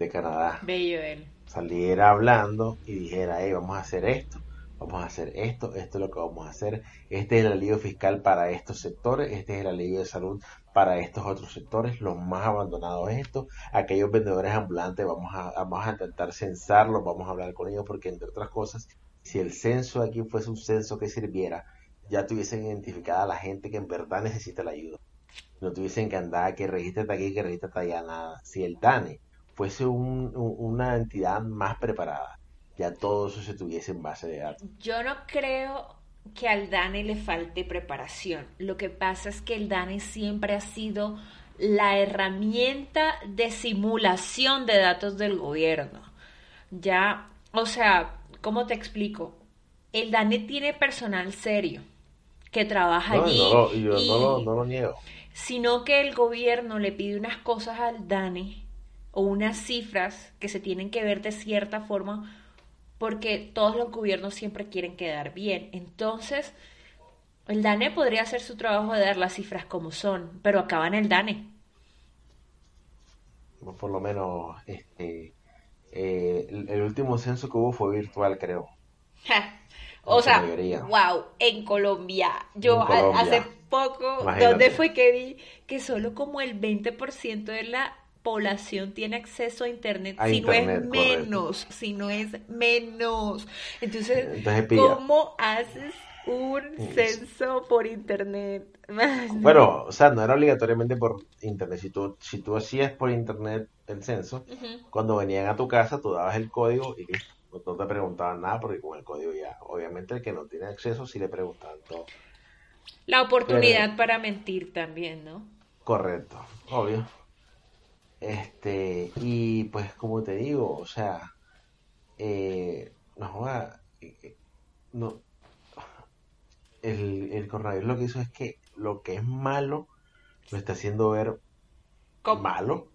de Canadá, Bello él saliera hablando y dijera, hey, vamos a hacer esto, vamos a hacer esto, esto es lo que vamos a hacer, este es el alivio fiscal para estos sectores, este es el alivio de salud para estos otros sectores, los más abandonados estos, aquellos vendedores ambulantes, vamos a, vamos a intentar censarlos, vamos a hablar con ellos, porque entre otras cosas, si el censo aquí fuese un censo que sirviera, ya tuviesen identificada a la gente que en verdad necesita la ayuda. No tuviesen que andar, que regístrate aquí, que regístrate allá, nada. Si el DANE fuese una entidad más preparada, ya todo eso se tuviese en base de datos. Yo no creo que al DANE le falte preparación. Lo que pasa es que el DANE siempre ha sido la herramienta de simulación de datos del gobierno. Ya, o sea, ¿cómo te explico? El DANE tiene personal serio que trabaja allí. No, yo no lo niego. Sino que el gobierno le pide unas cosas al DANE o unas cifras que se tienen que ver de cierta forma porque todos los gobiernos siempre quieren quedar bien. Entonces, el DANE podría hacer su trabajo de dar las cifras como son, pero acaba en el DANE. Por lo menos, este, eh, el, último censo que hubo fue virtual, creo. o sea, wow, en Colombia. Yo hace poco, ¿dónde fue que vi que solo como el 20% de la población tiene acceso a internet, si no es menos, si no es menos. Entonces, ¿cómo haces un censo por internet? Bueno, o sea, no era obligatoriamente por internet. Si tú, si tú hacías por internet el censo, cuando venían a tu casa, tú dabas el código y No te preguntaban nada porque con el código ya, obviamente el que no tiene acceso sí le preguntaban todo. La oportunidad para mentir también, ¿no? Correcto, obvio. Este, y pues como te digo, o sea, eh, no, eh, no, el, el coronavirus lo que hizo es que lo que es malo lo está haciendo ver malo,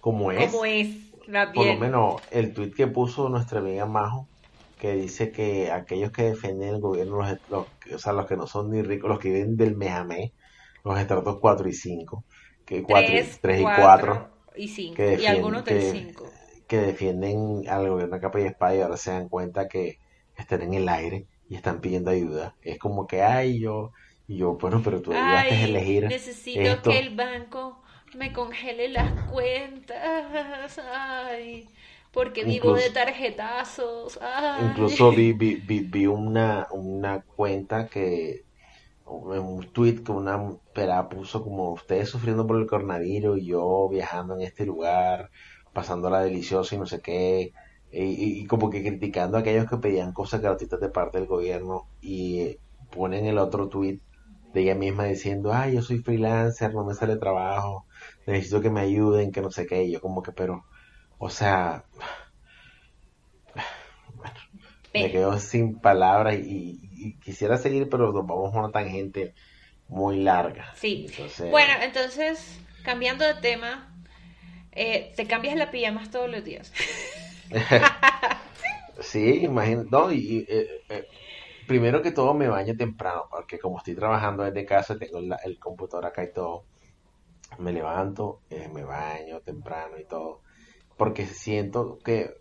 como es. Como es, Por lo menos el tweet que puso nuestra amiga Majo, que dice que aquellos que defienden el gobierno, los, o sea, los que no son ni ricos, los que viven del Mejamé, los estratos 4 y 5, que 4 3 y 4 y 5. Y algunos del 5. Que, defienden al gobierno de capa y espada y ahora se dan cuenta que están en el aire y están pidiendo ayuda. Es como que, ay, yo, yo bueno, pero tú debías elegir. Necesito que el banco me congele las cuentas. Ay, porque vivo de tarjetazos. Incluso vi, vi, vi, vi, una, una cuenta que un tweet que una pera puso como ustedes sufriendo por el coronavirus y yo viajando en este lugar, pasándola deliciosa y no sé qué, y, como que criticando a aquellos que pedían cosas gratuitas de parte del gobierno y ponen el otro tweet de ella misma diciendo, ay, yo soy freelancer, no me sale trabajo, necesito que me ayuden, que no sé qué, y yo como que, pero, o sea, me quedo sin palabras y, quisiera seguir, pero nos vamos a una tangente muy larga. Sí. Bueno, entonces, cambiando de tema, eh, ¿te cambias la pijamas todos los días? sí, imagino. No, y, eh, eh, primero que todo me baño temprano, porque como estoy trabajando desde casa, tengo el computador acá y todo. Me levanto, me baño temprano y todo. Porque siento que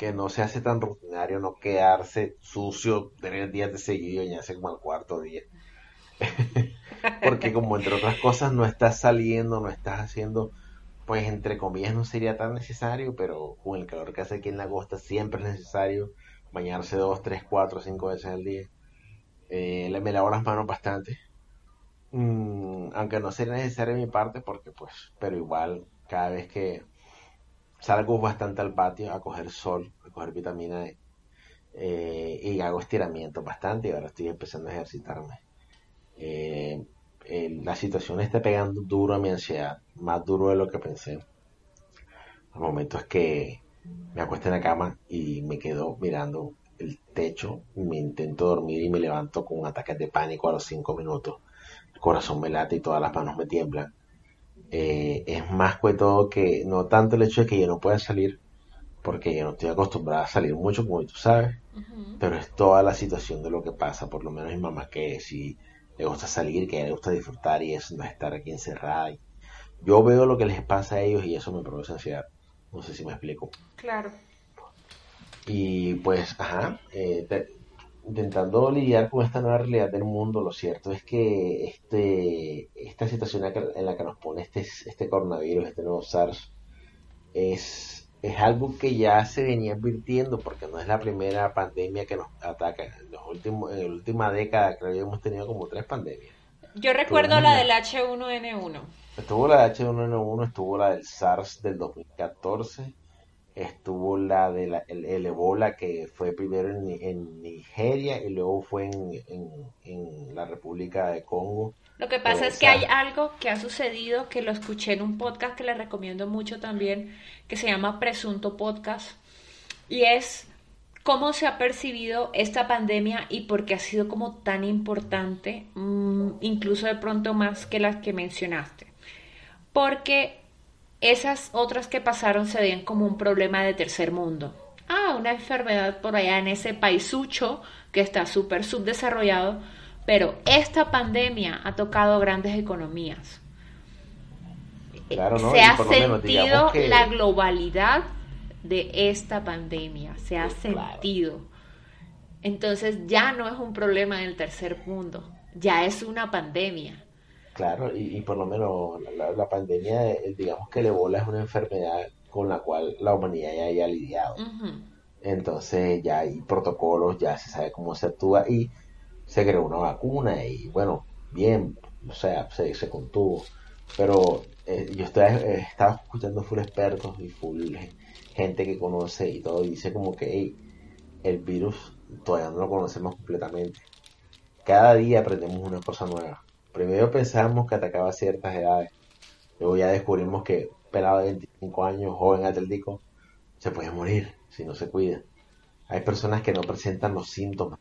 que no se hace tan rutinario no quedarse sucio tres días de seguido y hace como el cuarto día. Porque como entre otras cosas no estás saliendo, no estás haciendo, pues entre comillas no sería tan necesario, pero con el calor que hace aquí en la costa siempre es necesario bañarse dos, tres, cuatro, cinco veces al día. Eh, me lavo las manos bastante. Mm, aunque no sería necesario en mi parte, porque pues, pero igual cada vez que salgo bastante al patio a coger sol, a coger vitamina D. Eh, y hago estiramiento bastante y ahora estoy empezando a ejercitarme. Eh, la situación está pegando duro a mi ansiedad, más duro de lo que pensé. Al momento es que me acuesto en la cama y me quedo mirando el techo, me intento dormir y me levanto con ataques de pánico a los 5 minutos. El corazón me late y todas las manos me tiemblan eh, es más que todo que no tanto el hecho de que yo no pueda salir, porque yo no estoy acostumbrada a salir mucho, como tú sabes, pero es toda la situación de lo que pasa, por lo menos mi mamá que si le gusta salir, que le gusta disfrutar y eso, no estar aquí encerrada. Yo veo lo que les pasa a ellos y eso me produce ansiedad. No sé si me explico. Claro. Y pues, ajá, eh, intentando lidiar con esta nueva realidad del mundo, lo cierto es que este, esta situación en la que nos pone este, este coronavirus, este nuevo SARS, es, es algo que ya se venía advirtiendo porque no es la primera pandemia que nos ataca. En, los últimos, en la última década creo que hemos tenido como tres pandemias. Yo recuerdo la del H1N1. Estuvo la del H1N1, estuvo la del SARS del 2014 estuvo la de la, el, Ebola que fue primero en, Nigeria y luego fue en, la República de Congo. Lo que pasa es que hay algo que ha sucedido que lo escuché en un podcast que les recomiendo mucho también, que se llama Presunto Podcast, y es cómo se ha percibido esta pandemia y por qué ha sido como tan importante, mm, incluso de pronto más que las que mencionaste. Porque esas otras que pasaron se veían como un problema de tercer mundo. Ah, una enfermedad por allá en ese paisucho que está súper subdesarrollado, pero esta pandemia ha tocado grandes economías. Claro, ¿no? Se ha sentido que- la globalidad de esta pandemia, se ha sentido. Entonces ya no es un problema del tercer mundo, ya es una pandemia. Claro, y, y por lo menos la, la pandemia, eh, digamos que el ébola es una enfermedad con la cual la humanidad ya haya lidiado. Entonces ya hay protocolos, ya se sabe cómo se actúa y se creó una vacuna y bueno, bien, o sea, se, se contuvo. Pero eh, yo estoy, eh, estaba escuchando full expertos y full ge- gente que conoce y todo, y dice como que "Ey, el virus todavía no lo conocemos completamente. Cada día aprendemos una cosa nueva. Primero pensábamos que atacaba ciertas edades, luego ya descubrimos que pelado de 25 años, joven atlético, se puede morir si no se cuida. Hay personas que no presentan los síntomas,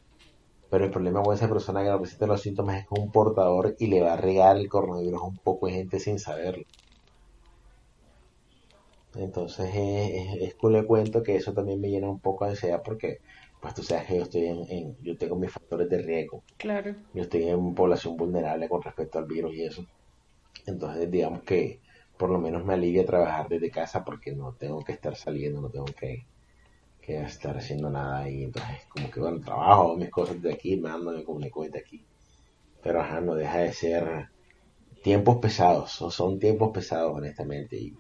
pero el problema con esa persona que no presenta los síntomas es que es un portador y le va a regar el coronavirus a un poco de gente sin saberlo. Entonces es, es, es cuento que eso también me llena un poco de ansiedad porque pues tú sabes que yo estoy en, en- yo tengo mis factores de riesgo, Claro. yo estoy en población vulnerable con respecto al virus y eso. Entonces digamos que por lo menos me alivia trabajar desde casa porque no tengo que estar saliendo, no tengo que, que estar haciendo nada y entonces como que bueno, trabajo, mis cosas de aquí, me ando, me comunico desde aquí. Pero ajá, no deja de ser tiempos pesados, o son tiempos pesados honestamente y,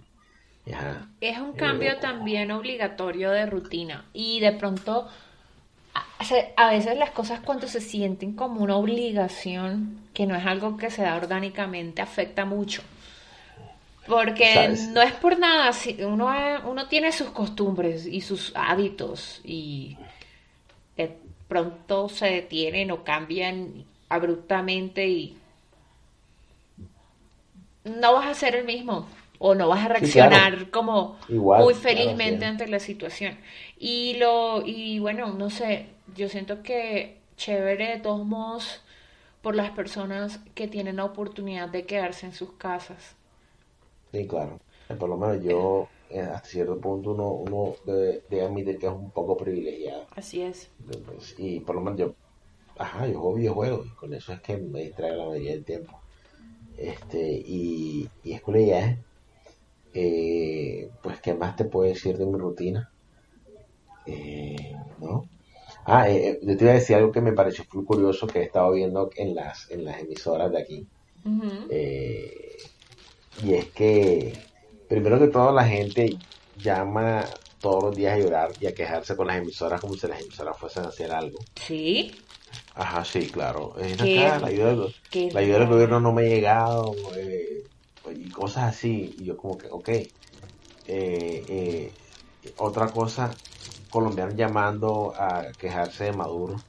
ajá. Es un cambio Eh, también obligatorio de rutina y de pronto a, veces las cosas cuando se sienten como una obligación, que no es algo que se da orgánicamente, afecta mucho. Porque ¿Sabes? no es por nada, si uno, uno tiene sus costumbres y sus hábitos y de pronto se detienen o cambian abruptamente y no vas a ser el mismo o no vas a Sí, claro. reaccionar como Igual, muy felizmente ante la situación. Y lo y bueno, no sé, yo siento que chévere de todos modos por las personas que tienen la oportunidad de quedarse en sus casas. Sí, claro. Eh, Por lo menos yo, eh, hasta cierto punto, uno, uno debe, debe admitir que es un poco privilegiado. Así es. Y por lo menos yo, ajá, yo juego videojuegos y con eso es que me distraigo la mayoría del tiempo. Este, y, y es cool eh, pues, ¿qué más te puedo decir de mi rutina? Eh, ¿no? Ah, eh, eh, yo te iba a decir algo que me pareció muy curioso que he estado viendo en las, en las emisoras de aquí. Eh, y es que, primero que todo, la gente llama todos los días a llorar y a quejarse con las emisoras como si las emisoras fuesen a hacer algo. Sí, Ajá, sí, claro. Qué- acá, la ayuda, del, la ayuda del gobierno no me ha llegado eh, y cosas así. Y yo como que, ok. Eh, eh, otra cosa, colombianos llamando a quejarse de Maduro.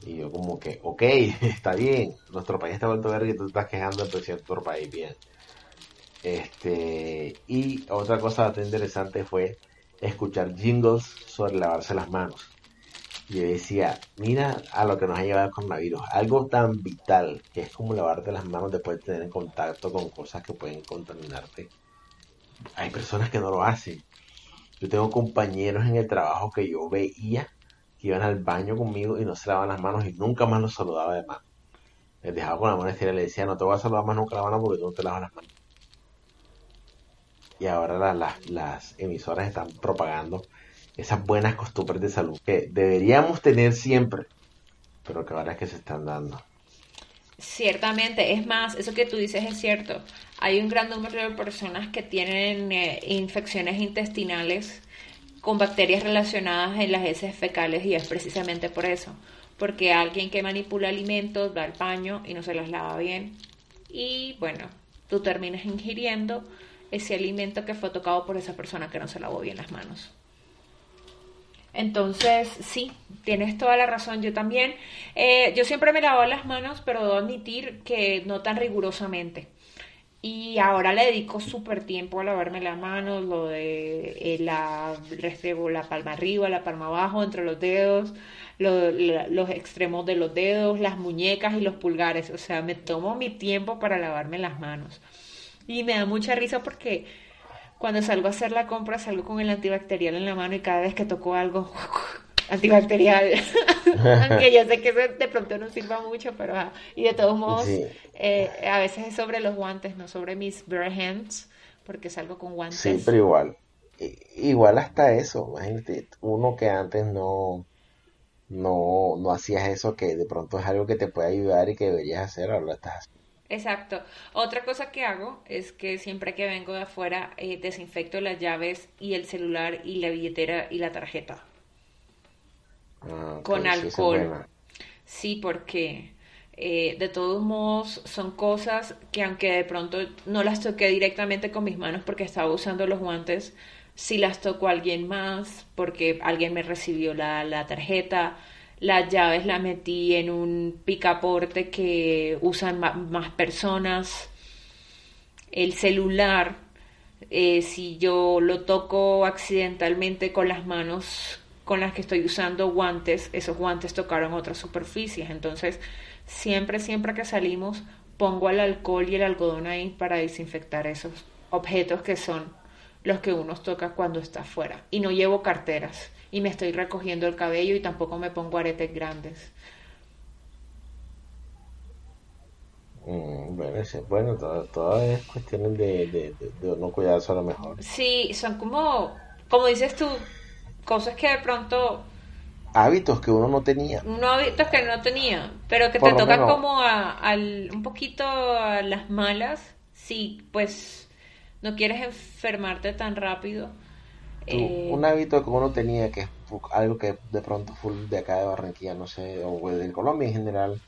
Y yo como que, ok, está bien. Nuestro país está vuelto a ver que tú estás quejando del presidente de otro país, bien. Este, y otra cosa bastante interesante fue escuchar jingles sobre lavarse las manos. Yo decía, mira a lo que nos ha llevado el coronavirus, algo tan vital que es como lavarte las manos después de tener en contacto con cosas que pueden contaminarte. Hay personas que no lo hacen. Yo tengo compañeros en el trabajo que yo veía que iban al baño conmigo y no se lavaban las manos y nunca más los saludaba de mano. Les dejaba con la mano estira y le decía, no te voy a saludar más nunca la mano porque tú no te lavas las manos. Y ahora la- las- las emisoras están propagando esas buenas costumbres de salud que deberíamos tener siempre, pero que ahora es que se están dando. Ciertamente, es más, eso que tú dices es cierto. Hay un gran número de personas que tienen eh, infecciones intestinales con bacterias relacionadas en las heces fecales y es precisamente por eso, porque alguien que manipula alimentos va al baño y no se las lava bien y bueno, tú terminas ingiriendo ese alimento que fue tocado por esa persona que no se lavó bien las manos. Entonces, sí, tienes toda la razón. Yo también, eh, yo siempre me lavo las manos, pero debo admitir que no tan rigurosamente. Y ahora le dedico súper tiempo a lavarme las manos, lo de eh, la, restrego la palma arriba, la palma abajo, entre los dedos, lo- los extremos de los dedos, las muñecas y los pulgares. O sea, me tomo mi tiempo para lavarme las manos. Y me da mucha risa porque cuando salgo a hacer la compra salgo con el antibacterial en la mano y cada vez que toco algo antibacterial. Aunque yo sé que de pronto no sirva mucho, pero y de todos modos, eh, a veces es sobre los guantes, no sobre mis bare hands, porque salgo con guantes. Sí, pero igual, igual hasta eso, imagínate, uno que antes no, no, no hacías eso, que de pronto es algo que te puede ayudar y que deberías hacer, ahora lo estás Exacto. Otra cosa que hago es que siempre que vengo de afuera eh, desinfecto las llaves y el celular y la billetera y la tarjeta. Ah, con alcohol. Sí, porque eh, de todos modos son cosas que aunque de pronto no las toqué directamente con mis manos porque estaba usando los guantes, si las tocó alguien más porque alguien me recibió la, la tarjeta las llaves las metí en un picaporte que usan más personas. El celular, eh, si yo lo toco accidentalmente con las manos con las que estoy usando guantes, esos guantes tocaron otras superficies. Entonces, siempre, siempre que salimos, pongo el alcohol y el algodón ahí para desinfectar esos objetos que son los que uno toca cuando está afuera. Y no llevo carteras y me estoy recogiendo el cabello y tampoco me pongo aretes grandes. Mm, bueno, bueno todo, es cuestión de, de, no cuidarse a lo mejor. Sí, son como, como dices tú, cosas que de pronto... Hábitos que uno no tenía. No hábitos que no tenía, pero que te tocan como a, al, un poquito a las malas, si pues no quieres enfermarte tan rápido eh, un hábito que uno tenía, que es algo que de pronto full de acá de Barranquilla, no sé, o de Colombia en general,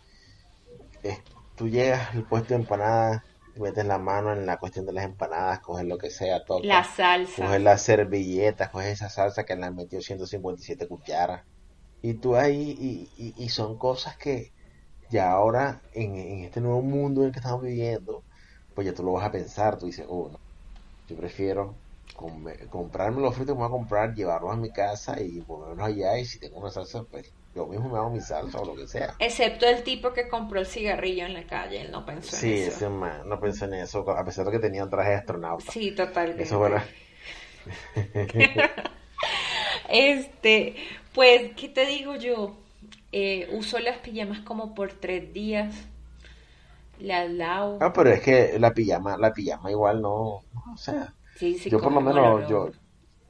es tú llegas al puesto de empanadas, metes la mano en la cuestión de las empanadas, coges lo que sea, todo La salsa. Coges las servilletas, coges esa salsa que le han metido 157 cucharas. Y tú ahí, y, y, son cosas que ya ahora, en, en, este nuevo mundo en el que estamos viviendo, pues ya tú lo vas a pensar, tú dices, oh, no, yo prefiero comprarme los frutos que me voy a comprar, llevarlos a mi casa y ponerlos allá y si tengo una salsa, pues yo mismo me hago mi salsa o lo que sea. Excepto el tipo que compró el cigarrillo en la calle, él no pensó en eso. Sí, ese no pensó en eso, a pesar de que tenía un traje de astronauta. Sí, totalmente. Eso bueno. este, pues, ¿qué te digo yo? Eh, uso las pijamas como por tres días. Las lavo. Ah, pero es que la pijama, la pijama igual no, o sea, yo por lo menos, yo,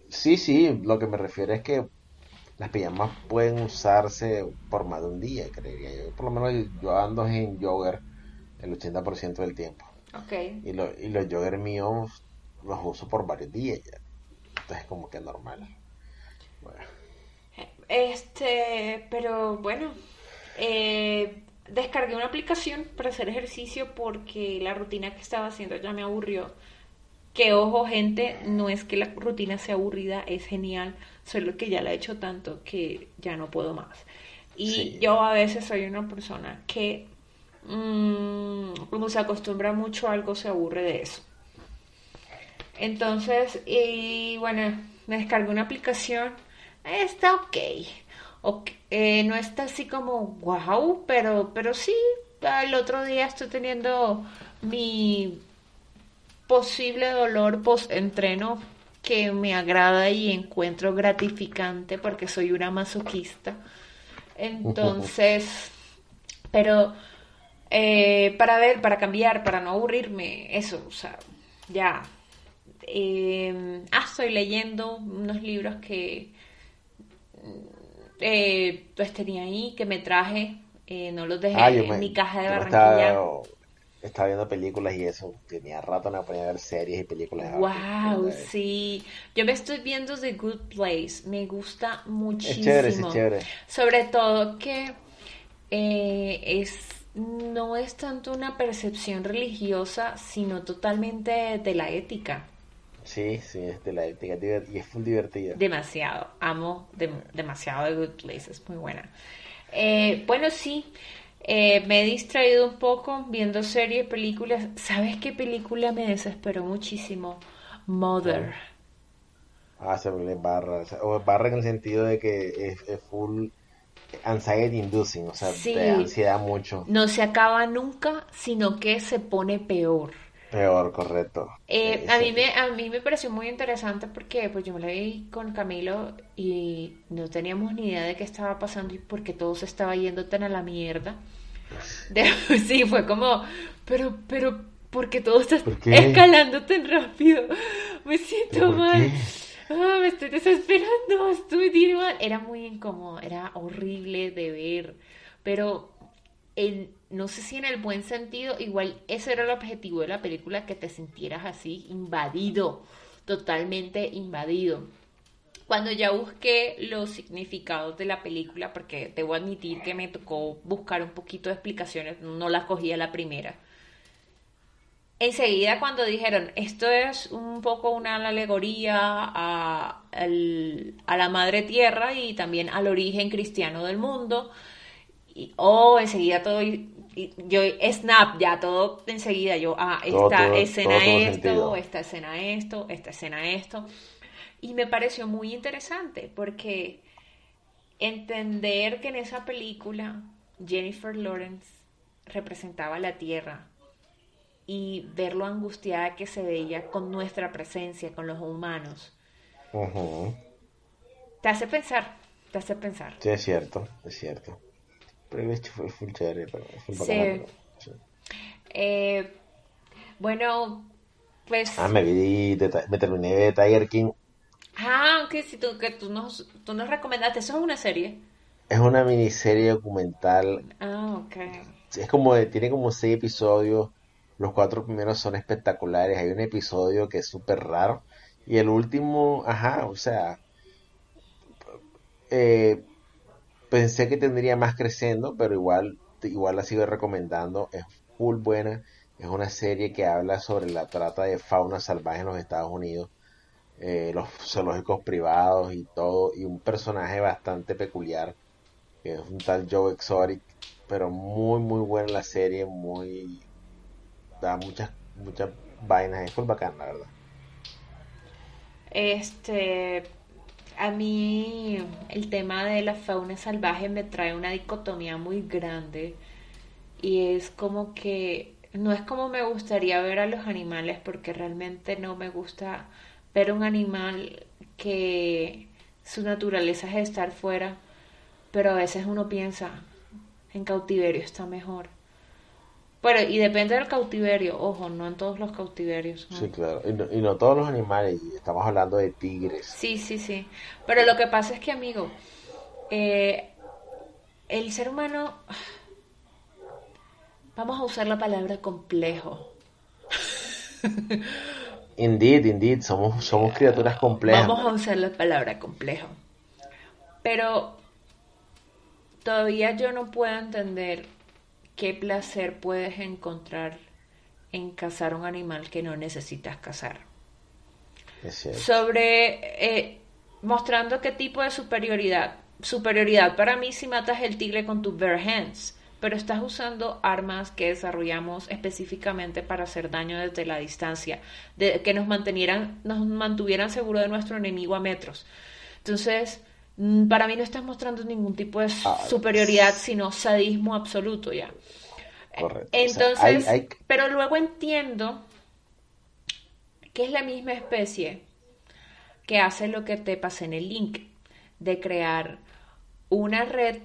sí, sí, lo que me refiero es que las pijamas pueden usarse por más de un día, creería yo. Por lo menos yo ando en jogger el 80% del tiempo. Okay. Y, lo, y los jogger míos los uso por varios días ya. Entonces como que normal. Bueno. Este, pero bueno, eh, descargué una aplicación para hacer ejercicio porque la rutina que estaba haciendo ya me aburrió. Que ojo, gente, no es que la rutina sea aburrida, es genial, solo que ya la he hecho tanto que ya no puedo más. Y yo a veces soy una persona que, mmm, como se acostumbra mucho a algo, se aburre de eso. Entonces, y bueno, me descargué una aplicación, está ok. Eh, no está así como wow, pero, pero sí, el otro día estoy teniendo mi posible dolor post-entreno que me agrada y encuentro gratificante porque soy una masoquista. Entonces, pero eh, para ver, para cambiar, para no aburrirme, eso, o sea, ya. Eh, ah, estoy leyendo unos libros que eh, pues tenía ahí, que me traje, eh, no los dejé ah, en mi caja de Barranquilla estaba viendo películas y eso. Tenía rato no ponía a ver series y películas. Wow, sí. Yo me estoy viendo The Good Place. Me gusta muchísimo. Es chévere, es chévere. Sobre todo que eh, es no es tanto una percepción religiosa, sino totalmente de la ética. Sí, sí, es de la ética y es muy divertida. Demasiado, amo demasiado The Good Place, es muy buena. Eh, bueno, sí, eh, me he distraído un poco viendo series, películas. ¿Sabes qué película me desesperó muchísimo? Mother. Ah, se me barra. O barra en el sentido de que es, full anxiety inducing, o sea, de ansiedad mucho. No se acaba nunca, sino que se pone peor. Peor, correcto. Eh, Eh, a mí me, a mí me pareció muy interesante porque pues yo me la vi con Camilo y no teníamos ni idea de qué estaba pasando y por qué todo se estaba yendo tan a la mierda. De- sí, fue como, pero, pero, ¿por qué todo está escalando tan rápido? Me ¿Pero siento mal. Ah, me estoy desesperando, estoy mal. Era muy incómodo, era horrible de ver, pero en- no sé si en el buen sentido, igual ese era el objetivo de la película, que te sintieras así invadido, totalmente invadido. Cuando ya busqué los significados de la película, porque debo admitir que me tocó buscar un poquito de explicaciones, no las cogí a la primera. Enseguida cuando dijeron, esto es un poco una alegoría a, la madre tierra y también al origen cristiano del mundo, y, oh, enseguida todo, y- yo, snap, ya todo enseguida, yo, ah, esta todo, escena todo esto, esta escena esto, esta escena esto. Y me pareció muy interesante porque entender que en esa película Jennifer Lawrence representaba la tierra y ver lo angustiada que se veía con nuestra presencia, con los humanos, te hace pensar, te hace pensar. Sí, es cierto, es cierto. Pero el fue full chévere, pero full Sí. bacana, pero- sí. Eh, bueno, pues... Ah, me vi, me terminé de Tiger King. Ah, que si tú, que tú nos, tú nos recomendaste, eso es una serie. Es una miniserie documental. Ah, ok. Es como, tiene como seis episodios. Los cuatro primeros son espectaculares. Hay un episodio que es súper raro. Y el último, ajá, o sea, eh, pensé que tendría más creciendo, pero igual, igual la sigo recomendando. Es full buena. Es una serie que habla sobre la trata de fauna salvaje en los Estados Unidos. eh, los zoológicos privados y todo. Y un personaje bastante peculiar, que es un tal Joe Exotic. Pero muy, muy buena la serie. Muy. Da muchas, muchas vainas. Es full bacán, la verdad. Este, a mí el tema de la fauna salvaje me trae una dicotomía muy grande y es como que no es como me gustaría ver a los animales porque realmente no me gusta ver un animal que su naturaleza es estar fuera, pero a veces uno piensa en cautiverio está mejor. Bueno, y depende del cautiverio, ojo, no en todos los cautiverios. ¿no? Sí, claro. Y no, y no todos los animales. Estamos hablando de tigres. Sí, sí, sí. Pero lo que pasa es que, amigo, eh, el ser humano, vamos a usar la palabra complejo. Indeed, indeed. Somos, somos criaturas complejas. Vamos a usar la palabra complejo. Pero todavía yo no puedo entender qué placer puedes encontrar en cazar un animal que no necesitas cazar. Sobre eh, mostrando qué tipo de superioridad. Superioridad para mí si matas el tigre con tus bare hands, pero estás usando armas que desarrollamos específicamente para hacer daño desde la distancia, de, que nos mantenieran, nos mantuvieran seguro de nuestro enemigo a metros. Entonces, mm, para mí no estás mostrando ningún tipo de Ah, superioridad, sino sadismo absoluto ya. Correcto. O sea, Entonces, hay- hay- pero luego entiendo que es la misma especie que hace lo que te pasé en el link, de crear una red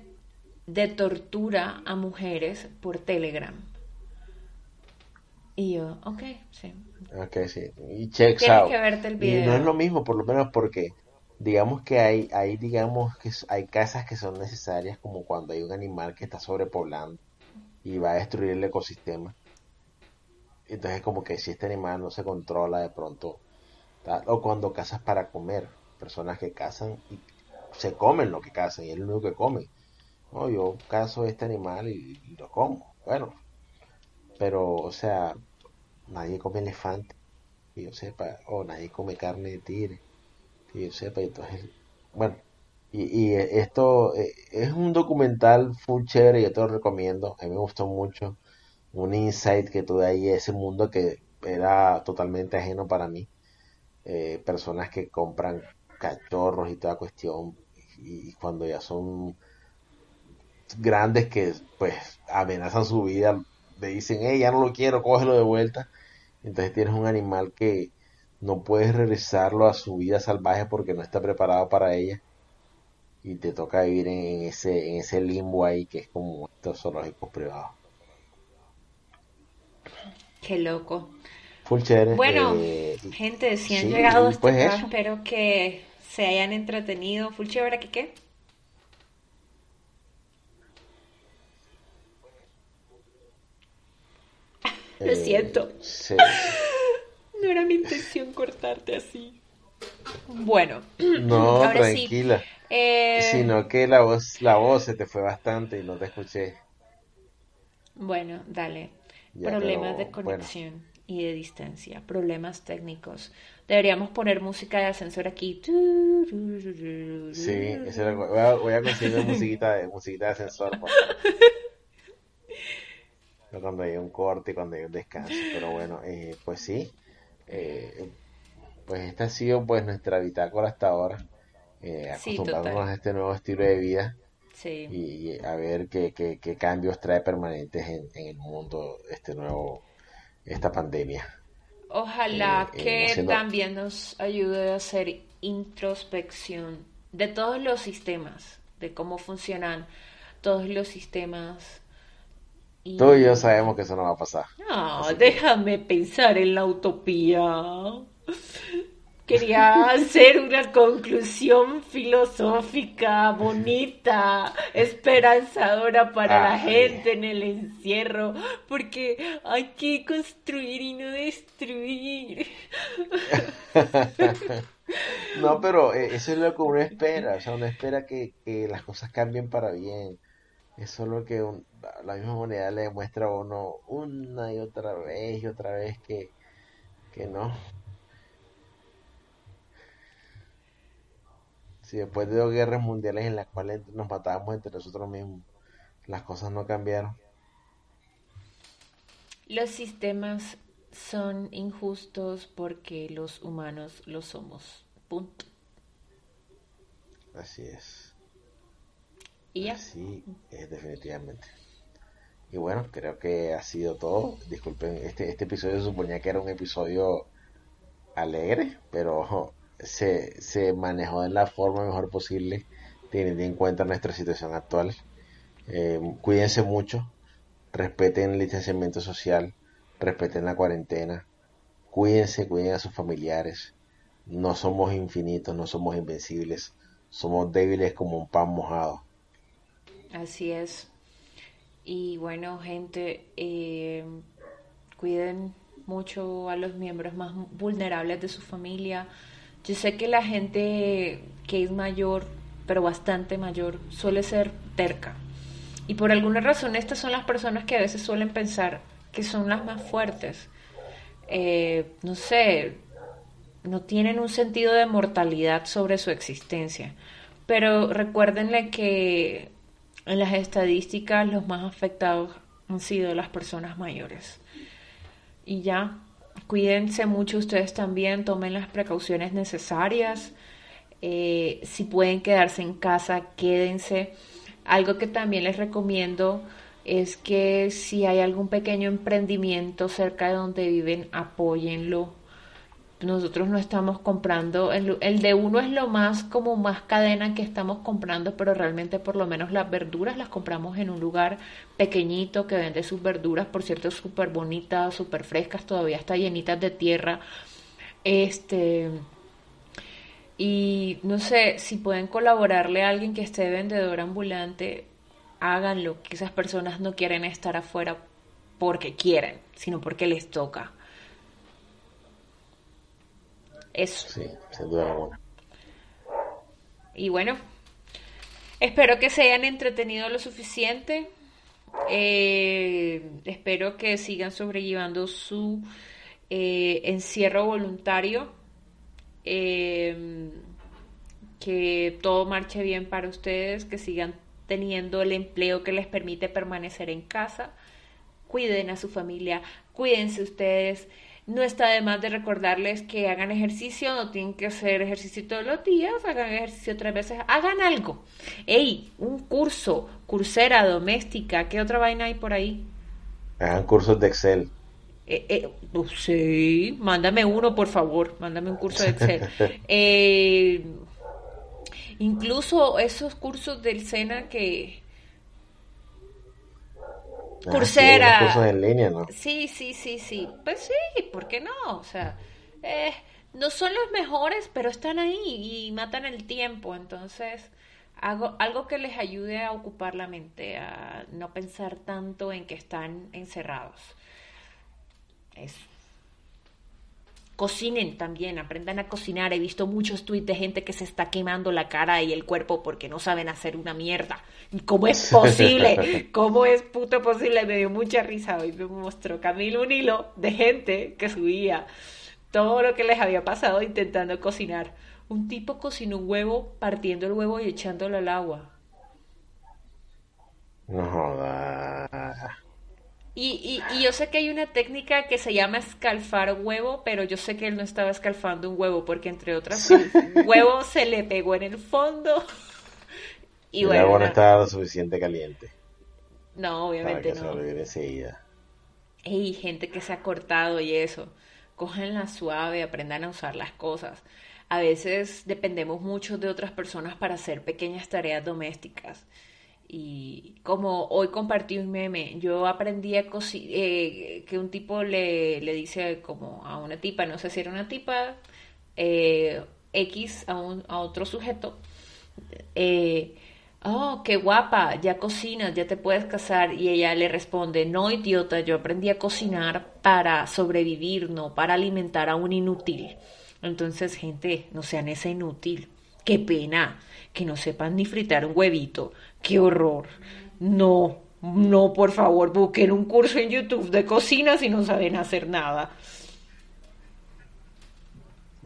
de tortura a mujeres por Telegram. Y yo, ok, sí. Ok, sí. Y checks Tienes out. que verte el Y video. no es lo mismo, por lo menos porque digamos que hay, hay digamos que hay casas que son necesarias como cuando hay un animal que está sobrepoblando y va a destruir el ecosistema. Entonces como que si este animal no se controla de pronto, tal, o cuando cazas para comer, personas que cazan y se comen lo que cazan y es lo único que comen. No, yo cazo este animal y, lo como. Bueno, pero o sea, nadie come elefante que yo sepa, o nadie come carne de tigre, que yo sepa, entonces, bueno, y, y esto eh, es un documental full chévere, yo te lo recomiendo, a mí me gustó mucho, un insight que tuve ahí, ese mundo que era totalmente ajeno para mí, eh, personas que compran cachorros y toda cuestión, y, y cuando ya son grandes que pues amenazan su vida, le dicen, hey, ya no lo quiero, cógelo de vuelta, Entonces tienes un animal que no puedes regresarlo a su vida salvaje porque no está preparado para ella. Y te toca vivir en ese, en ese limbo ahí que es como estos zoológicos privados. Qué loco. Full chévere. Bueno, eh, gente, si han sí, llegado hasta pues acá, eso. espero que se hayan entretenido. Full chévere, ¿qué qué? Lo eh, siento. sí. No era mi intención cortarte así. Bueno, No, ahora sí. Eh, Sino que la voz, la voz se te fue bastante y no te escuché. Bueno, dale. Ya, Problemas pero, de bueno. conexión y de distancia, problemas técnicos. Deberíamos poner música de ascensor aquí. Sí, eso voy, a, voy a conseguir musiquita de, musiquita de ascensor. Cuando hay un corte y cuando hay un descanso. Pero bueno, eh, pues sí. eh, pues esta ha sido pues nuestra bitácora hasta ahora. Eh, acostumbrarnos a este nuevo estilo de vida Sí. y, y a ver qué, qué- qué cambios trae permanentes en, en el mundo este nuevo, esta pandemia. Ojalá Eh, eh, que siendo- también nos ayude a hacer introspección de todos los sistemas, de cómo funcionan todos los sistemas. Y... Tú y yo sabemos que eso no va a pasar. No, Así que- déjame pensar en la utopía. Quería hacer una conclusión filosófica, bonita, esperanzadora para la Ah, gente en el encierro, porque hay que construir y no destruir. No, pero eh, eso es lo que uno espera, o sea, uno espera que, que las cosas cambien para bien. Eso es lo que un- la misma moneda le demuestra a uno una y otra vez y otra vez que, que no. Si después de dos guerras mundiales en las cuales nos matábamos entre nosotros mismos, las cosas no cambiaron. Los sistemas son injustos porque los humanos lo somos. Punto. Así es. Y ya. Así es, definitivamente. Y bueno, creo que ha sido todo. Disculpen, este, este episodio suponía que era un episodio alegre, pero se, se manejó de la forma mejor posible, teniendo en cuenta nuestra situación actual. Eh, cuídense mucho, respeten el distanciamiento social, respeten la cuarentena, cuídense, cuiden a sus familiares. No somos infinitos, no somos invencibles, somos débiles como un pan mojado. Así es. Y bueno, gente, eh, cuiden mucho a los miembros más vulnerables de su familia. Yo sé que la gente que es mayor, pero bastante mayor, suele ser terca. Y por alguna razón estas son las personas que a veces suelen pensar que son las más fuertes. Eh, no sé, no tienen un sentido de mortalidad sobre su existencia. Pero recuérdenle que en las estadísticas los más afectados han sido las personas mayores. Y ya, cuídense mucho ustedes también, tomen las precauciones necesarias. Eh, si pueden quedarse en casa, quédense. Algo que también les recomiendo es que si hay algún pequeño emprendimiento cerca de donde viven, apóyenlo. Nosotros no estamos comprando, el, el de uno es lo más como más cadena que estamos comprando, pero realmente por lo menos las verduras las compramos en un lugar pequeñito que vende sus verduras, por cierto, súper bonitas, súper frescas, todavía está llenitas de tierra. Este, y no sé, si pueden colaborarle a alguien que esté vendedor ambulante, háganlo, que esas personas no quieren estar afuera porque quieren, sino porque les toca. Eso. Sí, sin duda alguna. Y bueno, espero que se hayan entretenido lo suficiente. Eh, espero que sigan sobrellevando su eh, encierro voluntario. Eh, que todo marche bien para ustedes, que sigan teniendo el empleo que les permite permanecer en casa. Cuiden a su familia, cuídense ustedes. No está de más de recordarles que hagan ejercicio, no tienen que hacer ejercicio todos los días, hagan ejercicio tres veces, hagan algo. Ey, un curso, cursera, doméstica, ¿qué otra vaina hay por ahí? Hagan cursos de Excel. Eh, eh, oh, sí, mándame uno, por favor, mándame un curso de Excel. Eh, incluso esos cursos del SENA que... Ah, Coursera. sí, los cursos en línea, ¿no? Sí, sí, sí, sí. Pues sí, ¿por qué no? O sea, eh, no son los mejores, pero están ahí y matan el tiempo. Entonces, hago algo que les ayude a ocupar la mente, a no pensar tanto en que están encerrados. Eso. Cocinen también, aprendan a cocinar. He visto muchos tweets de gente que se está quemando la cara y el cuerpo porque no saben hacer una mierda. ¿Cómo es posible? ¿Cómo es puto posible? Me dio mucha risa. Hoy me mostró Camilo un hilo de gente que subía todo lo que les había pasado intentando cocinar. Un tipo cocinó un huevo partiendo el huevo y echándolo al agua. No joda. Y, y, y yo sé que hay una técnica que se llama escalfar huevo, pero yo sé que él no estaba escalfando un huevo, porque entre otras, el huevo se le pegó en el fondo. Y el bueno, agua no estaba lo suficiente caliente no, para obviamente que no. enseguida. Ey, gente que se ha cortado y eso. Cógenla suave, aprendan a usar las cosas. A veces dependemos mucho de otras personas para hacer pequeñas tareas domésticas. Y como hoy compartí un meme, yo aprendí a cocinar, que un tipo le, le dice como a una tipa, no sé si era una tipa, eh, X a, un, a otro sujeto, eh, oh, qué guapa, ya cocinas, ya te puedes casar. Y ella le responde, no, idiota, yo aprendí a cocinar para sobrevivir, no para alimentar a un inútil. Entonces, gente, no sean ese inútil. Qué pena que no sepan ni fritar un huevito. Qué horror. No, no, por favor, busquen un curso en YouTube de cocina si no saben hacer nada.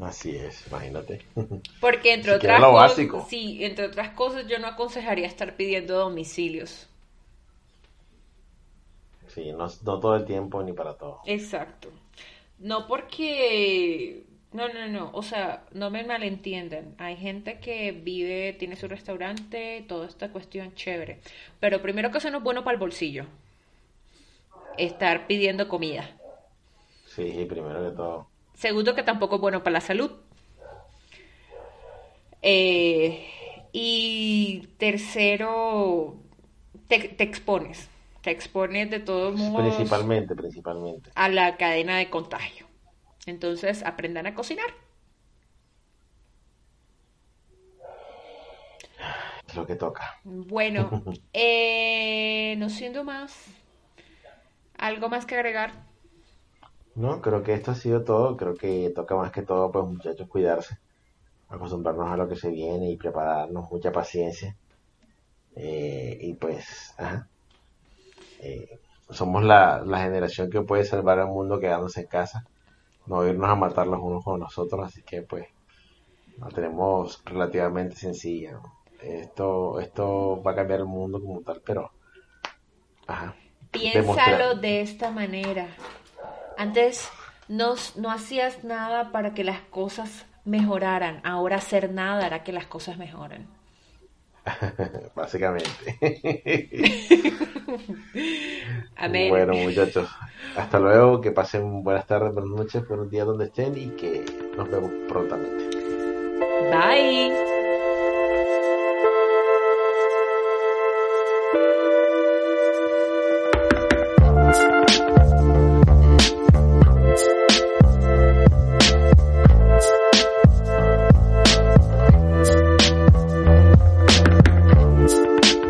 Así es, imagínate. Porque entre otras lo cosas, básico. sí, entre otras cosas yo no aconsejaría estar pidiendo domicilios. Sí, no, no todo el tiempo ni para todo. Exacto. No porque... No, no, no. O sea, no me malentiendan. Hay gente que vive, tiene su restaurante, toda esta cuestión chévere. Pero primero que eso no es bueno para el bolsillo. Estar pidiendo comida. Sí, primero que todo. Segundo que tampoco es bueno para la salud. Eh, y tercero, te, te expones. Te expones de todos modos Principalmente, principalmente. a la cadena de contagio. Entonces, aprendan a cocinar. Es lo que toca. Bueno, eh, no siendo más, ¿algo más que agregar? No, creo que esto ha sido todo. Creo que toca más que todo, pues muchachos, cuidarse. Acostumbrarnos a lo que se viene y prepararnos, mucha paciencia. Eh, y pues, ajá. Eh, somos la, la generación que puede salvar al mundo quedándose en casa. No irnos a matar los unos con los otros, así que pues la tenemos relativamente sencilla. ¿no? Esto, esto va a cambiar el mundo como tal, pero ajá. Piénsalo Demostrar. de esta manera. Antes no, no hacías nada para que las cosas mejoraran. Ahora hacer nada hará que las cosas mejoren. Básicamente. Amén. Bueno, muchachos, hasta luego, que pasen buenas tardes, buenas noches, buenos días donde estén y que nos vemos prontamente. Bye.